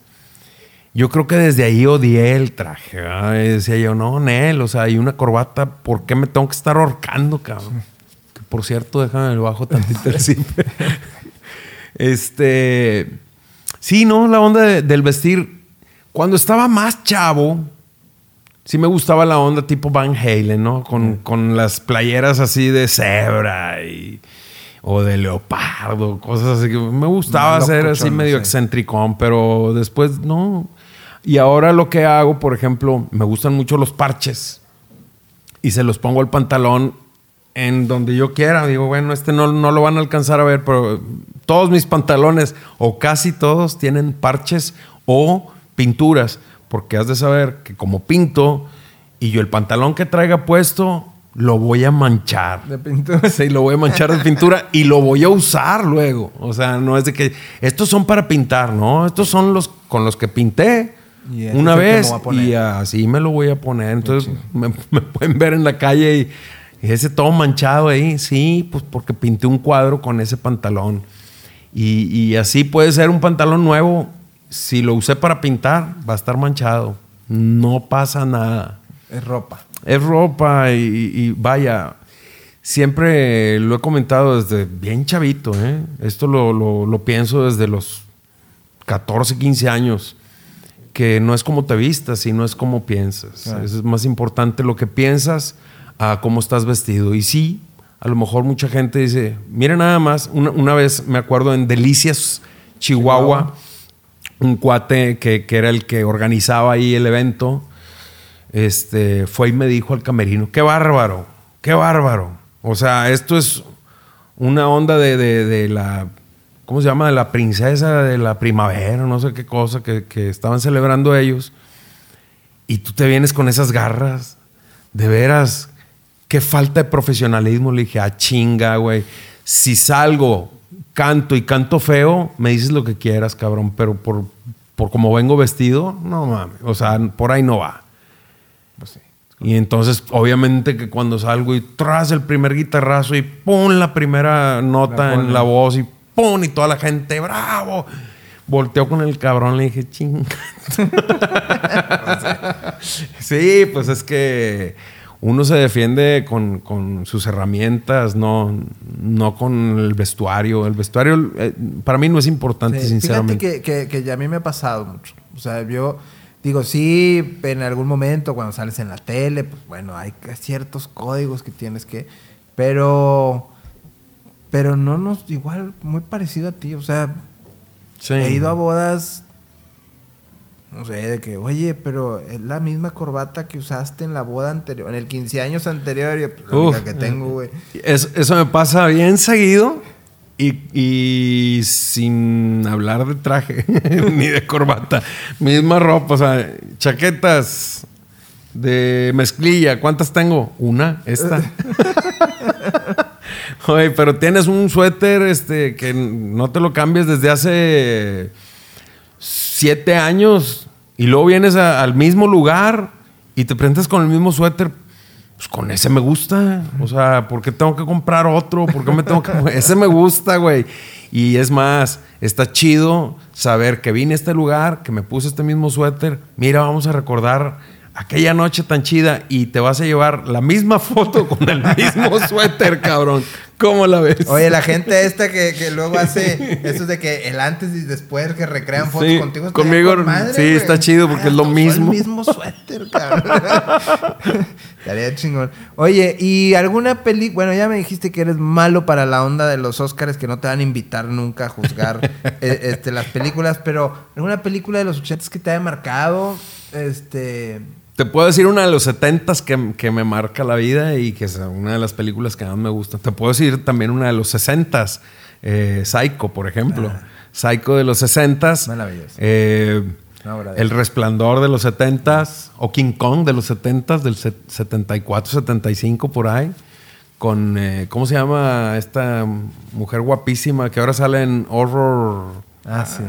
Yo creo que desde ahí odié el traje. decía yo, no, Nel, o sea, hay una corbata, ¿por qué me tengo que estar ahorcando, cabrón? Que por cierto, déjame el bajo tantito Este. Sí, no, la onda del vestir. Cuando estaba más chavo, sí me gustaba la onda tipo Van Halen, ¿no? Con, con las playeras así de cebra y o de leopardo, cosas así que me gustaba hacer así medio excentricón, pero después no. Y ahora lo que hago, por ejemplo, me gustan mucho los parches y se los pongo al pantalón en donde yo quiera. Digo, bueno, este no, no lo van a alcanzar a ver, pero todos mis pantalones, o casi todos, tienen parches o pinturas, porque has de saber que como pinto y yo el pantalón que traiga puesto lo voy a manchar. De pintura. Sí, lo voy a manchar de pintura y lo voy a usar luego. O sea, no es de que estos son para pintar, ¿no? Estos son los con los que pinté una vez y así me lo voy a poner. Entonces me, pueden ver en la calle y Y ese todo manchado ahí, sí, pues porque pinté un cuadro con ese pantalón. Y, y así puede ser un pantalón nuevo. Si lo usé para pintar, va a estar manchado. No pasa nada. Es ropa. Es ropa y, y vaya, siempre lo he comentado desde bien chavito. ¿eh? Esto lo, lo- lo pienso desde los 14, 15 años. Que no es como te vistas, sino es como piensas. Es más importante lo que piensas a cómo estás vestido. Y sí, a lo mejor mucha gente dice, mira nada más, una, una vez me acuerdo en Delicias, Chihuahua, un cuate que, que era el que organizaba ahí el evento, este, fue y me dijo al camerino, qué bárbaro, qué bárbaro. O sea, esto es una onda de, de- de la, ¿cómo se llama? De la princesa de la primavera, no sé qué cosa, que, que estaban celebrando ellos. Y tú te vienes con esas garras, de veras, qué falta de profesionalismo. Le dije, ah, chinga, güey. Si salgo, canto y canto feo, me dices lo que quieras, cabrón, pero por, por como vengo vestido, no mames. O sea, por ahí no va. Pues sí. Y entonces, obviamente que cuando salgo y tras el primer guitarrazo y pum la primera nota La en la voz y pum y toda la gente, bravo. Volteó con el cabrón, le dije, chinga. sí, pues es que uno se defiende con, con sus herramientas, no, no con el vestuario. El vestuario eh, para mí no es importante, Sí, sinceramente. Fíjate que, que, que ya a mí me ha pasado mucho. O sea, yo digo, sí, en algún momento cuando sales en la tele, pues bueno, hay ciertos códigos que tienes que. Pero. Pero no nos. Igual, muy parecido a ti. O sea, Sí. he ido a bodas. No sé, de que, oye, pero es la misma corbata que usaste en la boda anterior, en el 15 años anterior. Y pues, la Uf. única que tengo, güey. Es- eso me pasa bien seguido y, y sin hablar de traje ni de corbata. Misma ropa, o sea, chaquetas de mezclilla. ¿Cuántas tengo? Una, esta. Oye, pero tienes un suéter este, que no te lo cambies desde hace siete años y luego vienes al mismo lugar y te presentas con el mismo suéter. Pues con ese me gusta. O sea, ¿por qué tengo que comprar otro? ¿Por qué me tengo que.? Ese me gusta, güey. Y es más, está chido saber que vine a este lugar, que me puse este mismo suéter. Mira, vamos a recordar aquella noche tan chida y te vas a llevar la misma foto con el mismo suéter, cabrón. ¿Cómo la ves? Oye, la gente esta que, que luego hace eso de que el antes y después que recrean fotos Sí, contigo. conmigo, con madre, sí, está chido porque es lo usó mismo. el mismo suéter, cabrón. Estaría chingón. Oye, ¿y alguna peli? Bueno, ya me dijiste que eres malo para la onda de los Oscars, que no te van a invitar nunca a juzgar eh, este, las películas, pero ¿alguna película de los 80 que te haya marcado? Este. Te puedo decir una de los 70 que, que me marca la vida y que es una de las películas que más me gustan. Te puedo decir también una de los 60 eh, Psycho, por ejemplo. Psycho de los 60 Maravilloso. eh, El Resplandor de los 70 o King Kong de los 70 del se- 74, 75 por ahí. Con, eh, ¿cómo se llama esta mujer guapísima que ahora sale en Horror? Ah, sí.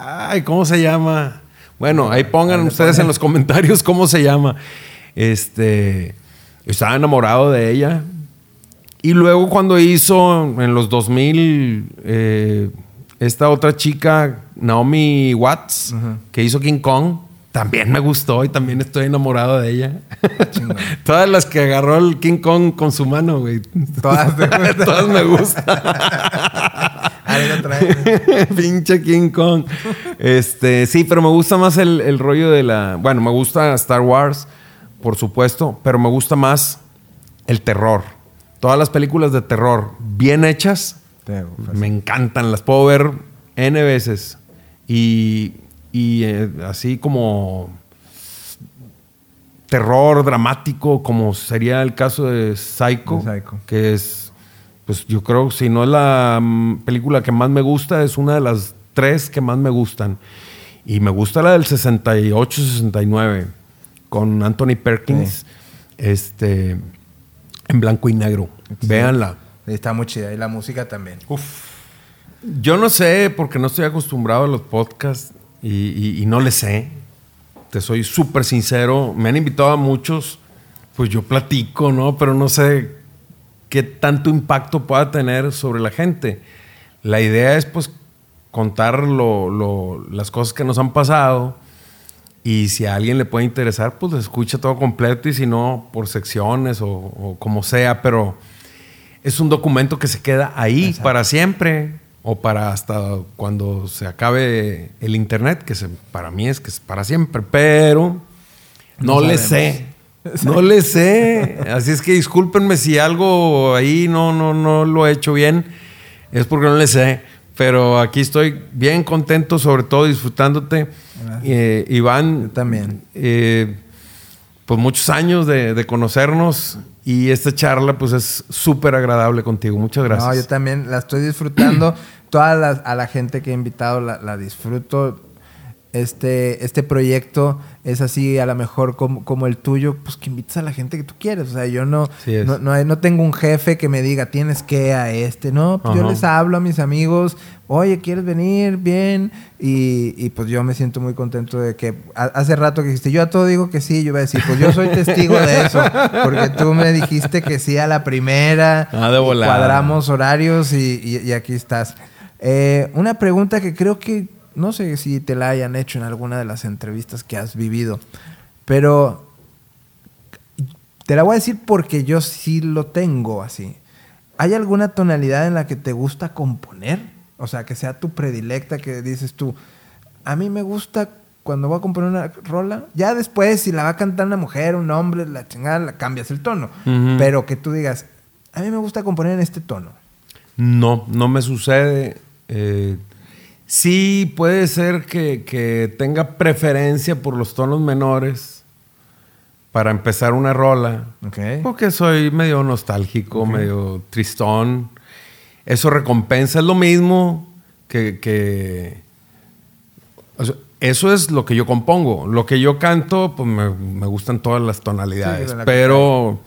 Ay, ¿cómo se llama? Bueno, ahí pongan Ahí ustedes ponen. en los comentarios cómo se llama. Este, estaba enamorado de ella. Y luego cuando hizo en los 2000 eh, esta otra chica, Naomi Watts, que hizo King Kong, también me gustó y también estoy enamorado de ella. Todas las que agarró el King Kong con su mano, güey. Todas. Todas me gustan. Pinche King Kong. Este, sí, pero me gusta más el, el rollo de la. Bueno, me gusta Star Wars, por supuesto, pero me gusta más el terror. Todas las películas de terror bien hechas me encantan. Las puedo ver N veces. Y, y, eh, así como terror dramático, como sería el caso de Psycho, De Psycho. que es, pues yo creo, si no es la mm, película que más me gusta, es una de las tres que más me gustan. Y me gusta la del 68-69, con Anthony Perkins, este, en blanco y negro. Véanla. Sí, Está muy chida. Y la música también. Yo no sé, porque no estoy acostumbrado a los podcasts y, y- y no le sé. Te soy súper sincero. Me han invitado a muchos, pues yo platico, ¿no? Pero no sé qué tanto impacto pueda tener sobre la gente. La idea es pues contar las cosas que nos han pasado y si a alguien le puede interesar, pues escucha todo completo y si no, por secciones o, como sea, pero es un documento que se queda ahí para siempre o para hasta cuando se acabe el internet, que para mí es que es para siempre, pero no, le sé. No le sé. Así es que discúlpenme si algo ahí no, no, no lo he hecho bien. Es porque no le sé. Pero aquí estoy bien contento, sobre todo disfrutándote. Eh, Iván. también. Eh, pues muchos años de, conocernos y esta charla pues es súper agradable contigo. Muchas gracias. No, yo también la estoy disfrutando. Toda a la gente que he invitado la, la disfruto este, este proyecto es así, a lo mejor como, el tuyo, pues que invites a la gente que tú quieres. O sea, yo no, no, no, tengo un jefe que me diga, tienes que a este. No, pues yo les hablo a mis amigos, oye, ¿quieres venir? Bien. Y, pues yo me siento muy contento de que hace rato que dijiste, yo a todo digo que sí, yo iba a decir, pues yo soy testigo de eso, porque tú me dijiste que sí a la primera. Ah, de Cuadramos horarios y, aquí estás. Eh, una pregunta que creo que no sé si te la hayan hecho en alguna de las entrevistas que has vivido, pero te la voy a decir porque yo sí lo tengo así. ¿Hay alguna tonalidad en la que te gusta componer? O sea, que sea tu predilecta, que dices tú, a mí me gusta cuando voy a componer una rola, ya después si la va a cantar una mujer, un hombre, la chingada, la cambias el tono. Pero que tú digas, a mí me gusta componer en este tono. No, no me sucede. Eh, Sí, puede ser que, tenga preferencia por los tonos menores para empezar una rola. Porque soy medio nostálgico, medio tristón. Eso recompensa. Es lo mismo que... eso es lo que yo compongo. Lo que yo canto, pues me, gustan todas las tonalidades. pero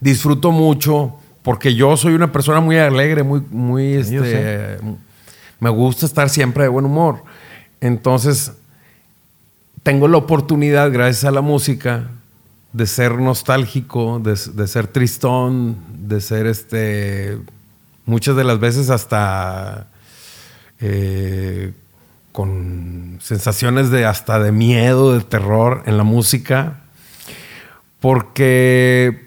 disfruto mucho porque yo soy una persona muy alegre, muy, muy, este, me gusta estar siempre de buen humor. Entonces, tengo la oportunidad, gracias a la música, de ser nostálgico, de, ser tristón, de ser este, muchas de las veces hasta eh, con sensaciones de hasta de miedo, de terror en la música, porque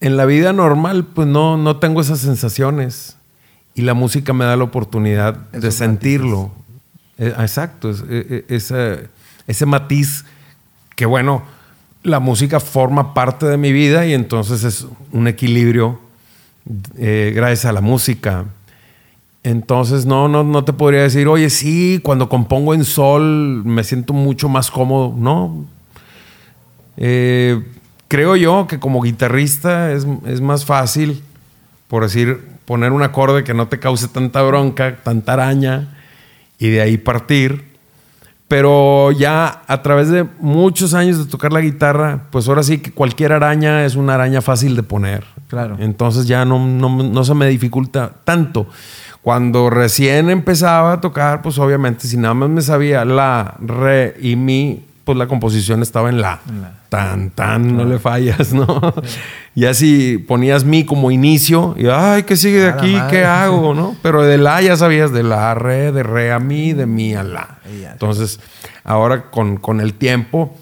en la vida normal pues no, no tengo esas sensaciones. Y la música me da la oportunidad de sentirlo. Eh, exacto, eh, eh, ese, ese matiz que bueno, la música forma parte de mi vida y entonces es un equilibrio gracias a la música. Entonces, no, no, no te podría decir, oye, sí, cuando compongo en sol me siento mucho más cómodo. No. creo yo que como guitarrista es, es, más fácil, por decir, poner un acorde que no te cause tanta bronca, tanta araña, y de ahí partir. Pero ya a través de muchos años de tocar la guitarra, pues ahora sí que cualquier araña es una araña fácil de poner. Claro. Entonces ya no, no, se me dificulta tanto. Cuando recién empezaba a tocar, pues obviamente si nada más me sabía la, re y mi, pues la composición estaba en la. Tan, tan, no le fallas, ¿no? Y así ponías mi como inicio y, ay, ¿qué sigue de aquí? ¿Qué hago? ¿no? Pero de la ya sabías de la a re, de re a mi, de mi a la. Entonces, ahora con, con, el tiempo,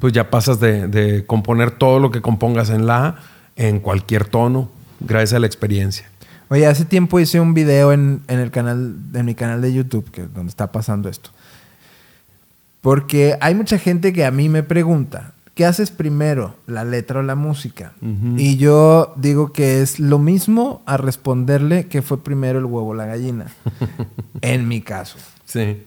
pues ya pasas de, de, componer todo lo que compongas en la en cualquier tono, gracias a la experiencia. Oye, hace tiempo hice un video en, en el canal, en mi canal de YouTube, que donde está pasando esto porque hay mucha gente que a mí me pregunta, ¿qué haces primero, la letra o la música? Y yo digo que es lo mismo a responderle que fue primero el huevo o la gallina, en mi caso. Sí.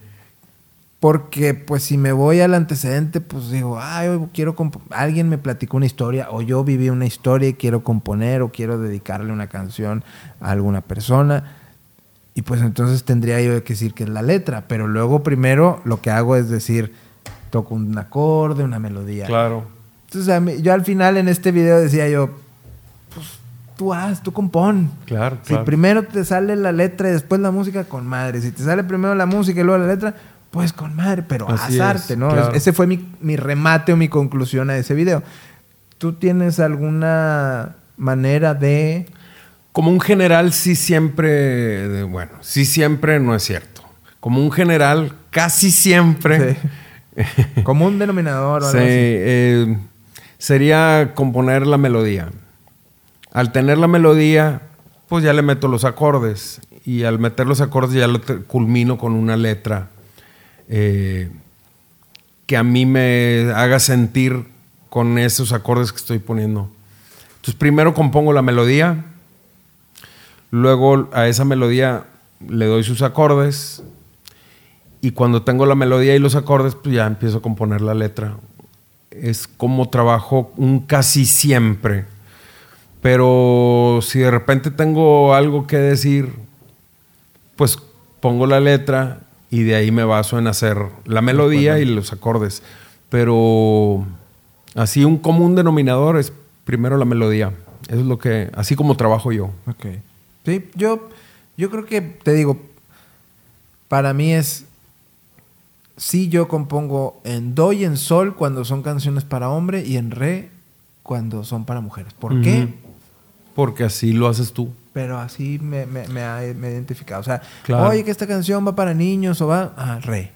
Porque pues si me voy al antecedente, pues digo, ay, quiero alguien me platicó una historia o yo viví una historia y quiero componer o quiero dedicarle una canción a alguna persona y pues entonces tendría yo que decir que es la letra, pero luego primero lo que hago es decir, toco un acorde, una melodía. Claro. Entonces yo al final en este video decía yo, pues tú haz, tú compón. Claro, Si primero te sale la letra y después la música, con madre. Si te sale primero la música y luego la letra, pues con madre, pero haz arte, ¿no? Ese fue mi, mi remate o mi conclusión a ese video. ¿Tú tienes alguna manera de Como un general, sí siempre, bueno, sí siempre no es cierto. Como un general, casi siempre. Como un denominador. O sí, eh, sería componer la melodía. Al tener la melodía, pues ya le meto los acordes. Y al meter los acordes ya lo culmino con una letra eh, que a mí me haga sentir con esos acordes que estoy poniendo. Entonces primero compongo la melodía, luego a esa melodía le doy sus acordes y cuando tengo la melodía y los acordes, pues ya empiezo a componer la letra. Es como trabajo un casi siempre. Pero si de repente tengo algo que decir, pues pongo la letra y de ahí me baso en hacer la melodía y los acordes. Pero así un común denominador es primero la melodía. Eso es lo que, así como trabajo yo. Ok. Sí, yo, yo creo que, te digo, para mí es, sí yo compongo en do y en sol cuando son canciones para hombre y en re cuando son para mujeres. ¿Por qué? Porque así lo haces tú. Pero así me, me, ha identificado. O sea, oye, que esta canción va para niños o va a re.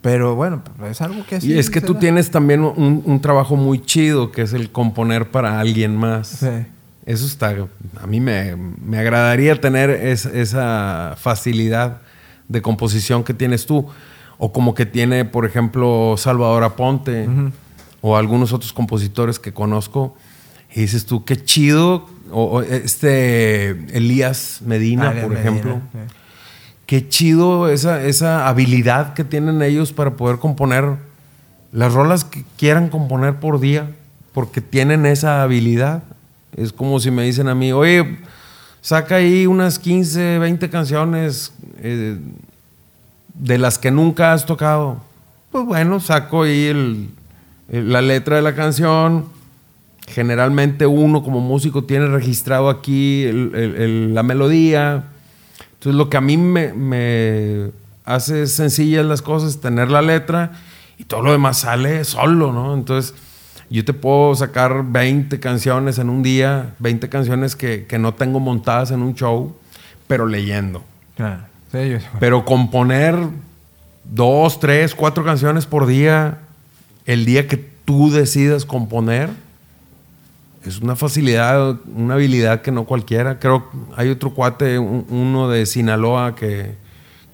Pero bueno, es algo que así. Y es que tú tienes también un, trabajo muy chido, que es el componer para alguien más. Sí. Eso está. A mí me, agradaría tener esa facilidad de composición que tienes tú. O como que tiene, por ejemplo, Salvador Aponte o algunos otros compositores que conozco. Y dices tú, qué chido o, este Elías Medina, por ejemplo. Qué chido esa, esa habilidad que tienen ellos para poder componer las rolas que quieran componer por día, porque tienen esa habilidad. Es como si me dicen a mí, oye, saca ahí unas 15, 20 canciones eh, de las que nunca has tocado. Pues bueno, saco ahí la letra de la canción, generalmente uno como músico tiene registrado aquí la melodía. Entonces lo que a mí me, hace sencillas las cosas tener la letra y todo lo demás sale solo, ¿no? Entonces yo te puedo sacar 20 canciones en un día, 20 canciones que, no tengo montadas en un show, pero leyendo. Pero componer dos, tres, cuatro canciones por día, el día que tú decidas componer, es una facilidad, una habilidad que no cualquiera. Creo hay otro cuate, uno de Sinaloa que,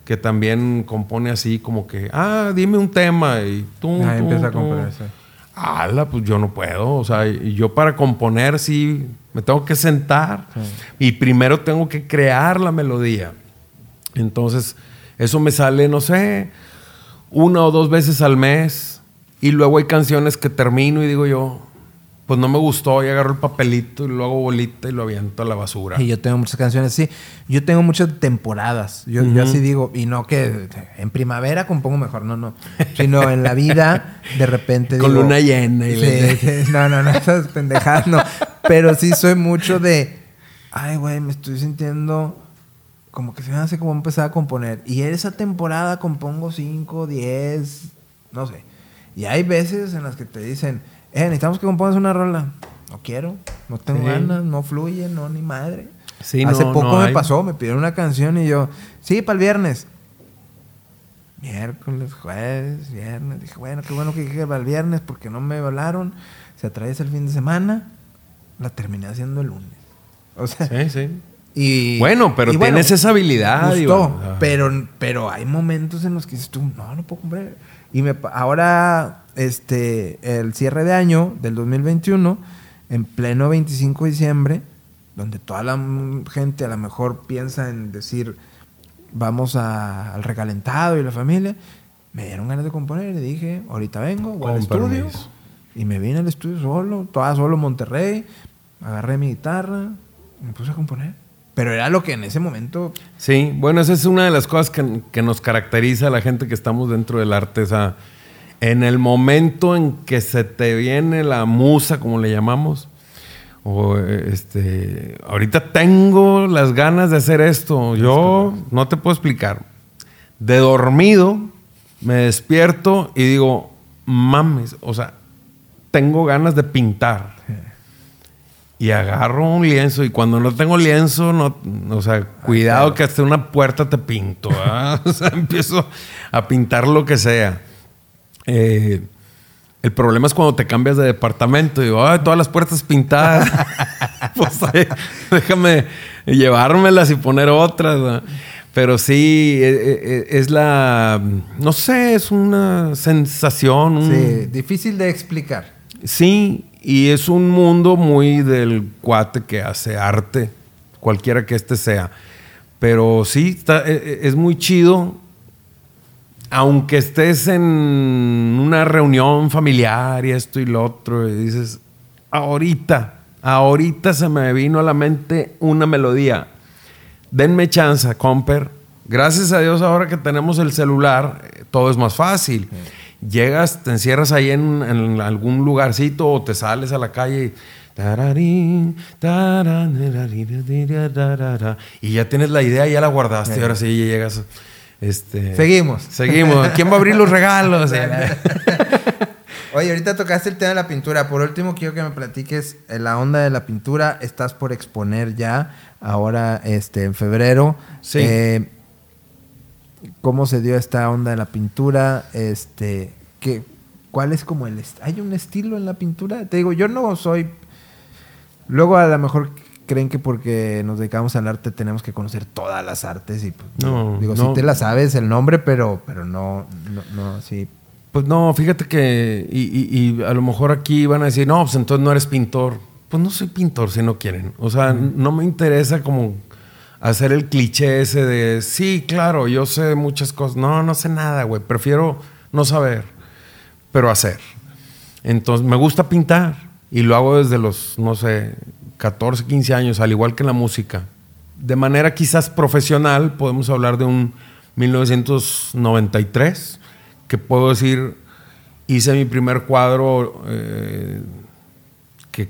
que también compone así como que, ah, dime un tema y tú... Empieza a componer, Ala, pues yo no puedo. O sea, yo para componer sí me tengo que sentar y primero tengo que crear la melodía. Entonces, eso me sale, no sé, una o dos veces al mes. Y luego hay canciones que termino y digo yo, pues no me gustó y agarro el papelito y lo hago bolita y lo aviento a la basura. Y yo tengo muchas canciones así. Yo tengo muchas temporadas. Yo, así digo, y no que en primavera compongo mejor, no, no. Sino en la vida, de repente Con luna llena. Y sí, no, no, no, esas pendejadas no. Pero sí soy mucho de, ay, güey, me estoy sintiendo como que se me hace como empezar a componer. Y esa temporada compongo 5, 10, no sé. Y hay veces en las que te dicen eh, necesitamos que compongas una rola. No quiero, no tengo ganas, no fluye, no, ni madre. Hace poco me pasó, me pidieron una canción y yo, sí, para el viernes. Miércoles, jueves, viernes. Dije, bueno, qué bueno que dije para el viernes porque no me hablaron. Se atraviesa el fin de semana. La terminé haciendo el lunes. O sea, sí, sí. Y, bueno, pero tienes esa habilidad. Gustó, pero, pero hay momentos en los que dices tú, no, no puedo comprar. Y me, ahora este, el cierre de año del 2021, en pleno 25 de diciembre, donde toda la gente a lo mejor piensa en decir, vamos al recalentado y la familia, me dieron ganas de componer y dije, ahorita vengo, voy al estudio. Y me vine al estudio solo, toda solo Monterrey, agarré mi guitarra, me puse a componer. Pero era lo que en ese momento... Sí, bueno, esa es una de las cosas que, que nos caracteriza a la gente que estamos dentro del arte, esa en el momento en que se te viene la musa, como le llamamos, o este, ahorita tengo las ganas de hacer esto, yo no te puedo explicar. De dormido me despierto y digo, mames, o sea, tengo ganas de pintar. Y agarro un lienzo y cuando no tengo lienzo, no, o sea, cuidado que hasta una puerta te pinto. o sea, empiezo a pintar lo que sea. Eh, el problema es cuando te cambias de departamento y digo, Ay, todas las puertas pintadas. pues déjame llevármelas y poner otras. Pero sí, e, e, e, es, la, no sé, es una sensación. Sí, difícil de explicar. Sí, y es un mundo muy del cuate que hace arte, cualquiera que este sea. Pero sí, es muy chido aunque estés en una reunión familiar y esto y lo otro, y dices, ahorita, ahorita se me vino a la mente una melodía. Denme chance, comper. Gracias a Dios ahora que tenemos el celular, eh, todo es más fácil. Llegas, te encierras ahí en, algún lugarcito o te sales a la calle y ya tienes la idea, ya la guardaste, y ahora sí llegas este, seguimos. Seguimos. ¿Quién va a abrir los regalos? Oye, ahorita tocaste el tema de la pintura. Por último, quiero que me platiques eh, la onda de la pintura. Estás por exponer ya, ahora este, en febrero. Sí. Eh, ¿Cómo se dio esta onda de la pintura? Este, ¿qué, ¿Cuál es como el... ¿Hay un estilo en la pintura? Te digo, yo no soy... Luego a lo mejor creen que porque nos dedicamos al arte tenemos que conocer todas las artes y pues, no, digo, si te la sabes el nombre, pero, pero no, no, no, sí. Pues no, fíjate que, y, a lo mejor aquí van a decir, no, pues entonces no eres pintor. Pues no soy pintor si no quieren. O sea, no me interesa como hacer el cliché ese de, sí, claro, yo sé muchas cosas. No, no sé nada, güey. Prefiero no saber, pero hacer. Entonces, me gusta pintar y lo hago desde los, no sé, 14, 15 años, al igual que en la música. De manera quizás profesional, podemos hablar de un 1993, que puedo decir, hice mi primer cuadro, eh, que,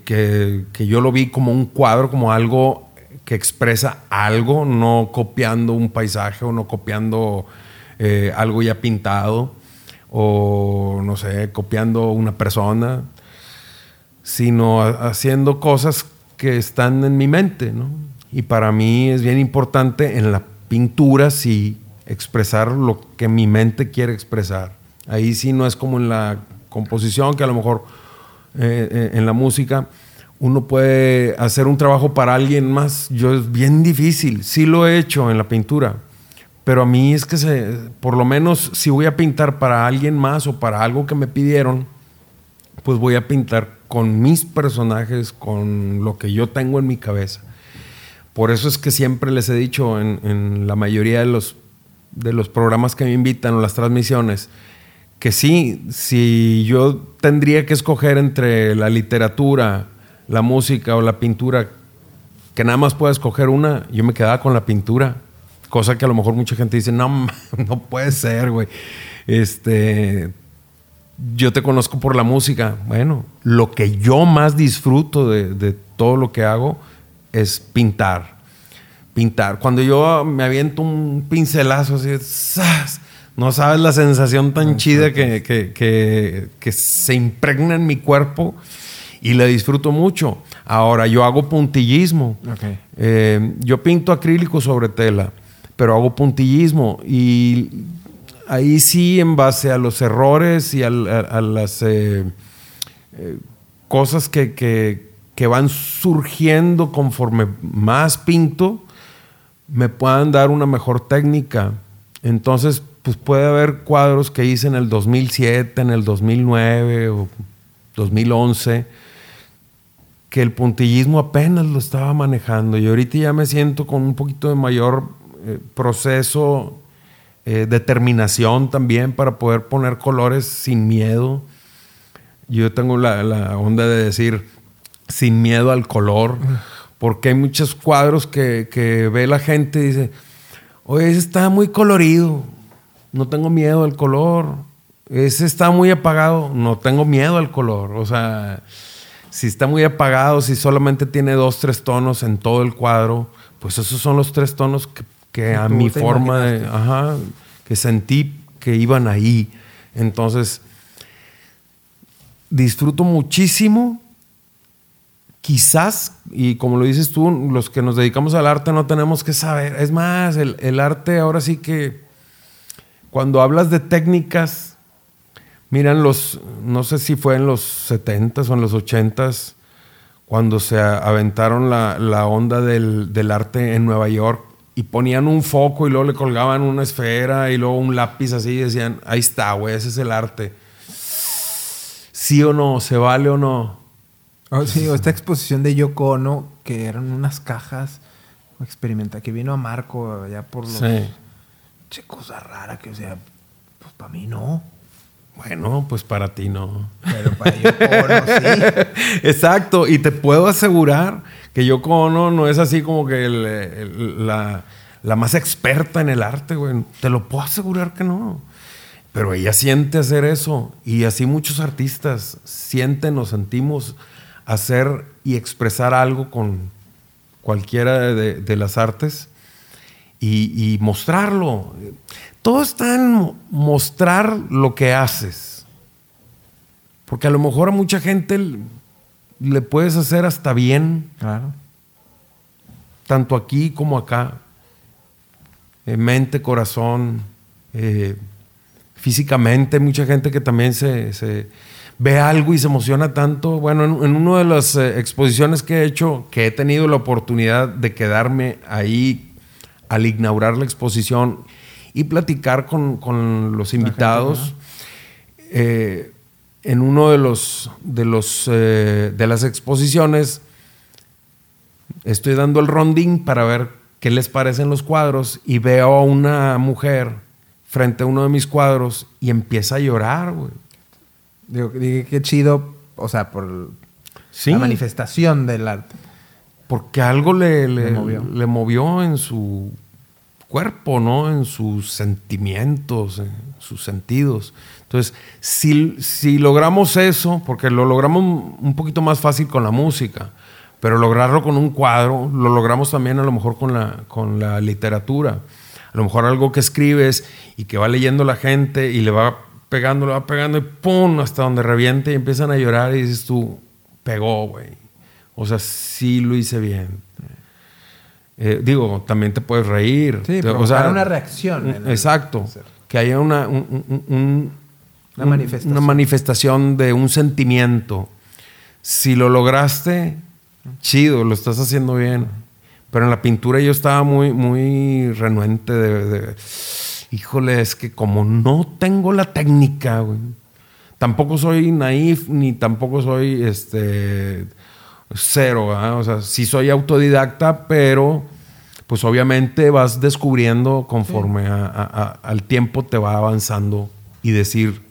que, yo lo vi como un cuadro, como algo que expresa algo, no copiando un paisaje o no copiando eh, algo ya pintado, o no sé, copiando una persona, sino haciendo cosas que están en mi mente, ¿no? Y para mí es bien importante en la pintura sí expresar lo que mi mente quiere expresar. Ahí sí no es como en la composición, que a lo mejor eh, eh, en la música uno puede hacer un trabajo para alguien más. Yo es bien difícil, sí lo he hecho en la pintura, pero a mí es que se, por lo menos si voy a pintar para alguien más o para algo que me pidieron, pues voy a pintar con mis personajes, con lo que yo tengo en mi cabeza. Por eso es que siempre les he dicho en, la mayoría de los, de los programas que me invitan o las transmisiones, que sí, si yo tendría que escoger entre la literatura, la música o la pintura, que nada más pueda escoger una, yo me quedaba con la pintura. Cosa que a lo mejor mucha gente dice, no, no puede ser, güey. Este, yo te conozco por la música. Bueno, lo que yo más disfruto de, todo lo que hago es pintar. Pintar. Cuando yo me aviento un pincelazo así, no sabes la sensación tan chida que, que, se impregna en mi cuerpo y la disfruto mucho. Ahora, yo hago puntillismo. Eh, yo pinto acrílico sobre tela, pero hago puntillismo y ahí sí, en base a los errores y a, las eh, eh, cosas que, van surgiendo conforme más pinto, me puedan dar una mejor técnica. Entonces, pues puede haber cuadros que hice en el 2007, en el 2009 o 2011, que el puntillismo apenas lo estaba manejando y ahorita ya me siento con un poquito de mayor eh, proceso eh, determinación también para poder poner colores sin miedo. Yo tengo la, onda de decir sin miedo al color, porque hay muchos cuadros que, ve la gente y dice, oye, ese está muy colorido, no tengo miedo al color. Ese está muy apagado, no tengo miedo al color. O sea, si está muy apagado, si solamente tiene dos, tres tonos en todo el cuadro, pues esos son los tres tonos que que a mi forma de, ajá, que sentí que iban ahí. Entonces, disfruto muchísimo quizás, y como lo dices tú, los que nos dedicamos al arte no tenemos que saber. Es más, el, el arte ahora sí que cuando hablas de técnicas, miran los, no sé si fue en los 70s o en los 80s, cuando se aventaron la, la onda del, del arte en Nueva York y ponían un foco y luego le colgaban una esfera y luego un lápiz así y decían, ahí está, güey, ese es el arte. Sí o no, se vale o no. Oh, sí, o esta exposición de Yoko Ono, que eran unas cajas experimenta que vino a Marco allá por los... Sí. Che, cosa rara que, o sea, pues para mí no. Bueno, pues para ti no. Pero para Ono sí. Exacto, y te puedo asegurar que Yoko Ono no es así como que el- el- la, la más experta en el arte, güey. Te lo puedo asegurar que no. Pero ella siente hacer eso. Y así muchos artistas sienten o sentimos hacer y expresar algo con cualquiera de, de las artes y, y mostrarlo. Todo está en mostrar lo que haces. Porque a lo mejor a mucha gente le puedes hacer hasta bien, Claro. tanto aquí como acá. Eh, mente, corazón, eh, físicamente. Mucha gente que también se, se ve algo y se emociona tanto. Bueno, en, en una de las eh, exposiciones que he hecho, que he tenido la oportunidad de quedarme ahí al inaugurar la exposición y platicar con, con los invitados. eh, en uno de los de los eh, de las exposiciones estoy dando el rondín para ver qué les parecen los cuadros y veo a una mujer frente a uno de mis cuadros y empieza a llorar, güey. Digo, digo, qué chido, o sea, por Sí. la manifestación del arte. Porque algo le, le- Le movió. le movió en su cuerpo, ¿no? En sus sentimientos, en sus sentidos. Entonces, si, si logramos eso, porque lo logramos un poquito más fácil con la música, pero lograrlo con un cuadro, lo logramos también a lo mejor con la, con la literatura. A lo mejor algo que escribes y que va leyendo la gente y le va pegando, le va pegando y ¡pum! hasta donde reviente y empiezan a llorar y dices tú, pegó, güey. O sea, sí lo hice bien. Eh, digo, también te puedes reír. Sí, Te- provocar una reacción el exacto. ser. Que haya una, un- un- un- Una un- manifestación. una manifestación de un sentimiento. Si lo lograste, chido, lo estás haciendo bien. Pero en la pintura yo estaba muy, muy renuente de, de- híjole, es que como no tengo la técnica, güey, tampoco soy naif ni tampoco soy este cero, ¿verdad? o sea, sí soy autodidacta, pero pues obviamente vas descubriendo conforme a- a- a- al tiempo te va avanzando y decir,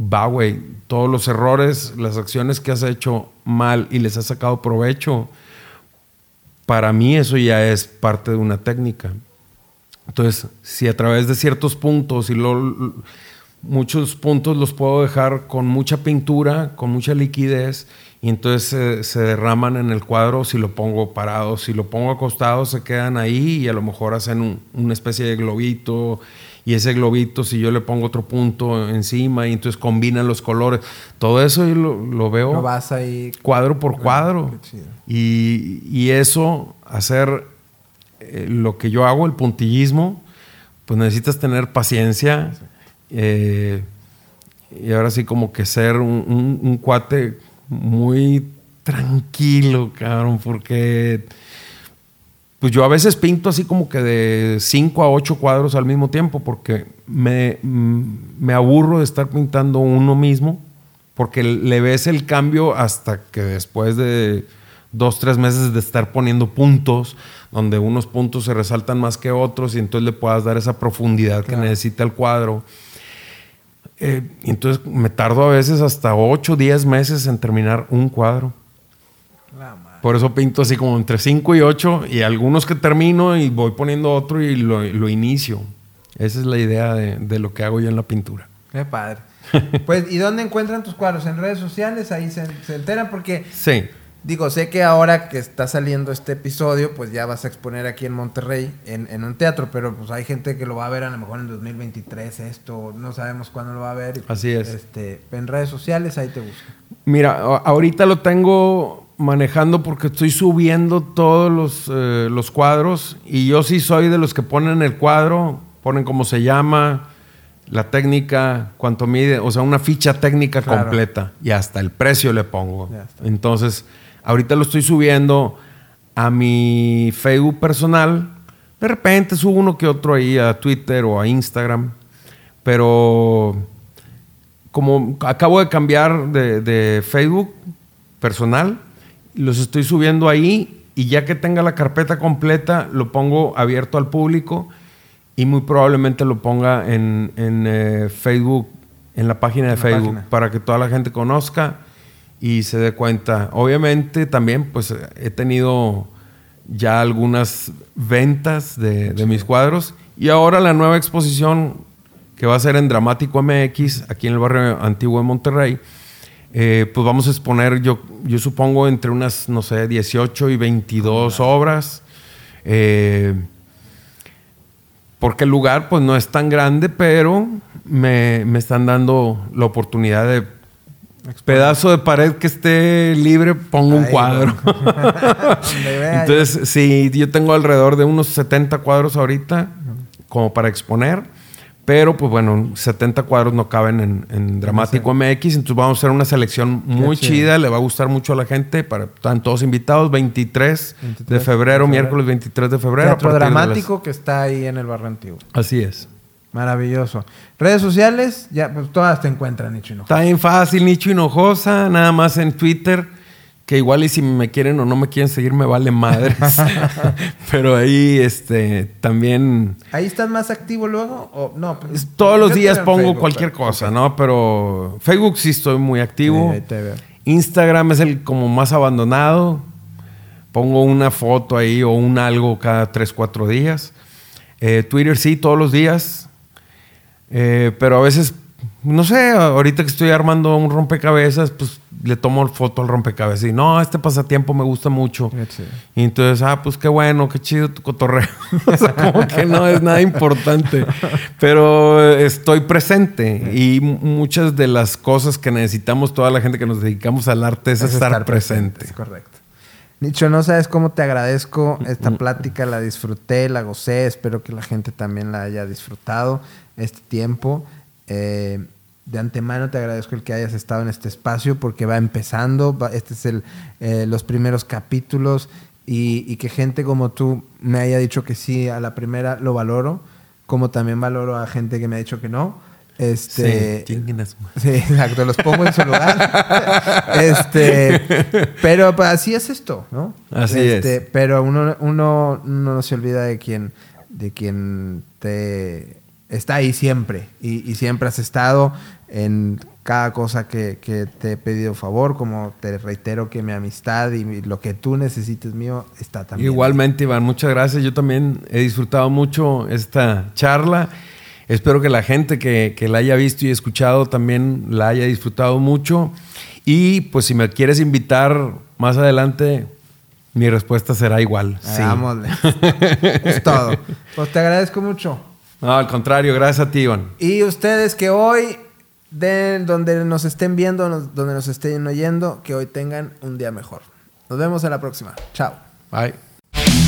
va, güey, todos los errores, las acciones que has hecho mal y les has sacado provecho, para mí eso ya es parte de una técnica. Entonces, si a través de ciertos puntos y lo- muchos puntos los puedo dejar con mucha pintura, con mucha liquidez, y entonces se, se derraman en el cuadro si lo pongo parado, si lo pongo acostado se quedan ahí y a lo mejor hacen un- una especie de globito y ese globito si yo le pongo otro punto encima y entonces combinan los colores, todo eso yo lo, lo veo Lo vas ahí. cuadro por cuadro. qué chido. Y, y eso, hacer eh, lo que yo hago, el puntillismo, pues necesitas tener paciencia. eh, y ahora sí como que ser un, un- un cuate muy tranquilo, cabrón, porque pues yo a veces pinto así como que de 5 a 8 cuadros al mismo tiempo porque me, mm, me aburro de estar pintando uno mismo porque le ves el cambio hasta que después de dos, tres meses de estar poniendo puntos, donde unos puntos se resaltan más que otros y entonces le puedas dar esa profundidad que necesita el cuadro. Eh, entonces me tardo a veces hasta 8, 10 meses en terminar un cuadro. Por eso pinto así como entre 5 y 8 y algunos que termino y voy poniendo otro y lo, lo inicio. Esa es la idea de, de lo que hago yo en la pintura. Qué padre. Pues, ¿y dónde encuentran tus cuadros? ¿En redes sociales? Ahí se, se enteran porque, Sí, digo, sé que ahora que está saliendo este episodio, pues ya vas a exponer aquí en Monterrey, en, en un teatro, pero pues hay gente que lo va a ver a lo mejor en 2023 esto, no sabemos cuándo lo va a ver. Así es. Este, en redes sociales, ahí te buscan. Mira, ahorita lo tengo manejando porque estoy subiendo todos los, eh, los cuadros y yo sí soy de los que ponen el cuadro, ponen cómo se llama, la técnica, cuánto mide, o sea, una ficha técnica Claro. completa y hasta el precio le pongo. Entonces, ahorita lo estoy subiendo a mi Facebook personal. De repente subo uno que otro ahí a Twitter o a Instagram, pero como acabo de cambiar de, de Facebook personal, los estoy subiendo ahí y ya que tenga la carpeta completa, lo pongo abierto al público y muy probablemente lo ponga en, en, eh, Facebook, en la página de En Facebook, página. para que toda la gente conozca y se dé cuenta. Obviamente también pues he tenido ya algunas ventas de, de mis cuadros y ahora la nueva exposición que va a ser en Dramático MX, aquí en el barrio antiguo de Monterrey, eh, pues vamos a exponer, yo, yo supongo, entre unas, no sé, 18 y 22 obras. Eh, porque el lugar, pues, no es tan grande, pero me, me están dando la oportunidad de pedazo de pared que esté libre, pongo un cuadro. Entonces, sí, yo tengo alrededor de unos 70 cuadros ahorita como para exponer. Pero, pues bueno, 70 cuadros no caben en, en Dramático MX. Entonces vamos a hacer una selección muy chida. Le va a gustar mucho a la gente. Para, están todos invitados. 23, 23 de de febrero, miércoles 23 de febrero. Teatro las- dramático que está ahí en el barrio antiguo. Así es. Maravilloso. Redes sociales, ya pues todas te encuentran, Nicho Hinojosa. Está bien fácil, Nicho Hinojosa. Nada más en Twitter. Que igual y si me quieren o no me quieren seguir, me vale madres. Pero ahí, este, también... ¿Ahí estás más activo luego? O, no, pues, Es- Todos los días pongo Facebook, cualquier pero- cosa, ¿no? Pero Facebook sí estoy muy activo. Sí, ahí te veo. Instagram es el como más abandonado. Pongo una foto ahí o un algo cada 3, 4 días. Eh, Twitter sí, todos los días. Eh, pero a veces, no sé, ahorita que estoy armando un rompecabezas, pues le tomo foto al rompecabezas y no, este pasatiempo me gusta mucho. Y entonces, ah, pues qué bueno, qué chido tu cotorreo. o sea, como que no es nada importante. Pero estoy presente. Y muchas de las cosas que necesitamos toda la gente que nos dedicamos al arte es, Es estar, presente. Es correcto. Nicho, no sabes cómo te agradezco esta plática, la disfruté, la gocé, espero que la gente también la haya disfrutado este tiempo. Eh, de antemano te agradezco el que hayas estado en este espacio porque va empezando, va- este es el, eh, los primeros capítulos y, y que gente como tú me haya dicho que sí a la primera lo valoro, como también valoro a gente que me ha dicho que no. Este. Sí, exacto, los pongo en su lugar. este, pero pues, así es esto, ¿no? Así Este, es. Pero uno, uno, uno no se olvida de quien, de quien te está ahí siempre y, y siempre has estado en cada cosa que, que te he pedido favor, como te reitero que mi amistad y lo que tú necesites mío está también. Igualmente, Iván, muchas gracias. Yo también he disfrutado mucho esta charla. Espero que la gente que, que la haya visto y escuchado también la haya disfrutado mucho. Y pues si me quieres invitar más adelante, mi respuesta será igual. Sí. Hagámosle. es todo. Pues te agradezco mucho. No, al contrario, gracias a ti, Iván. Y ustedes que hoy, de donde nos estén viendo, nos- donde nos estén oyendo, que hoy tengan un día mejor. Nos vemos en la próxima. Chao. Bye.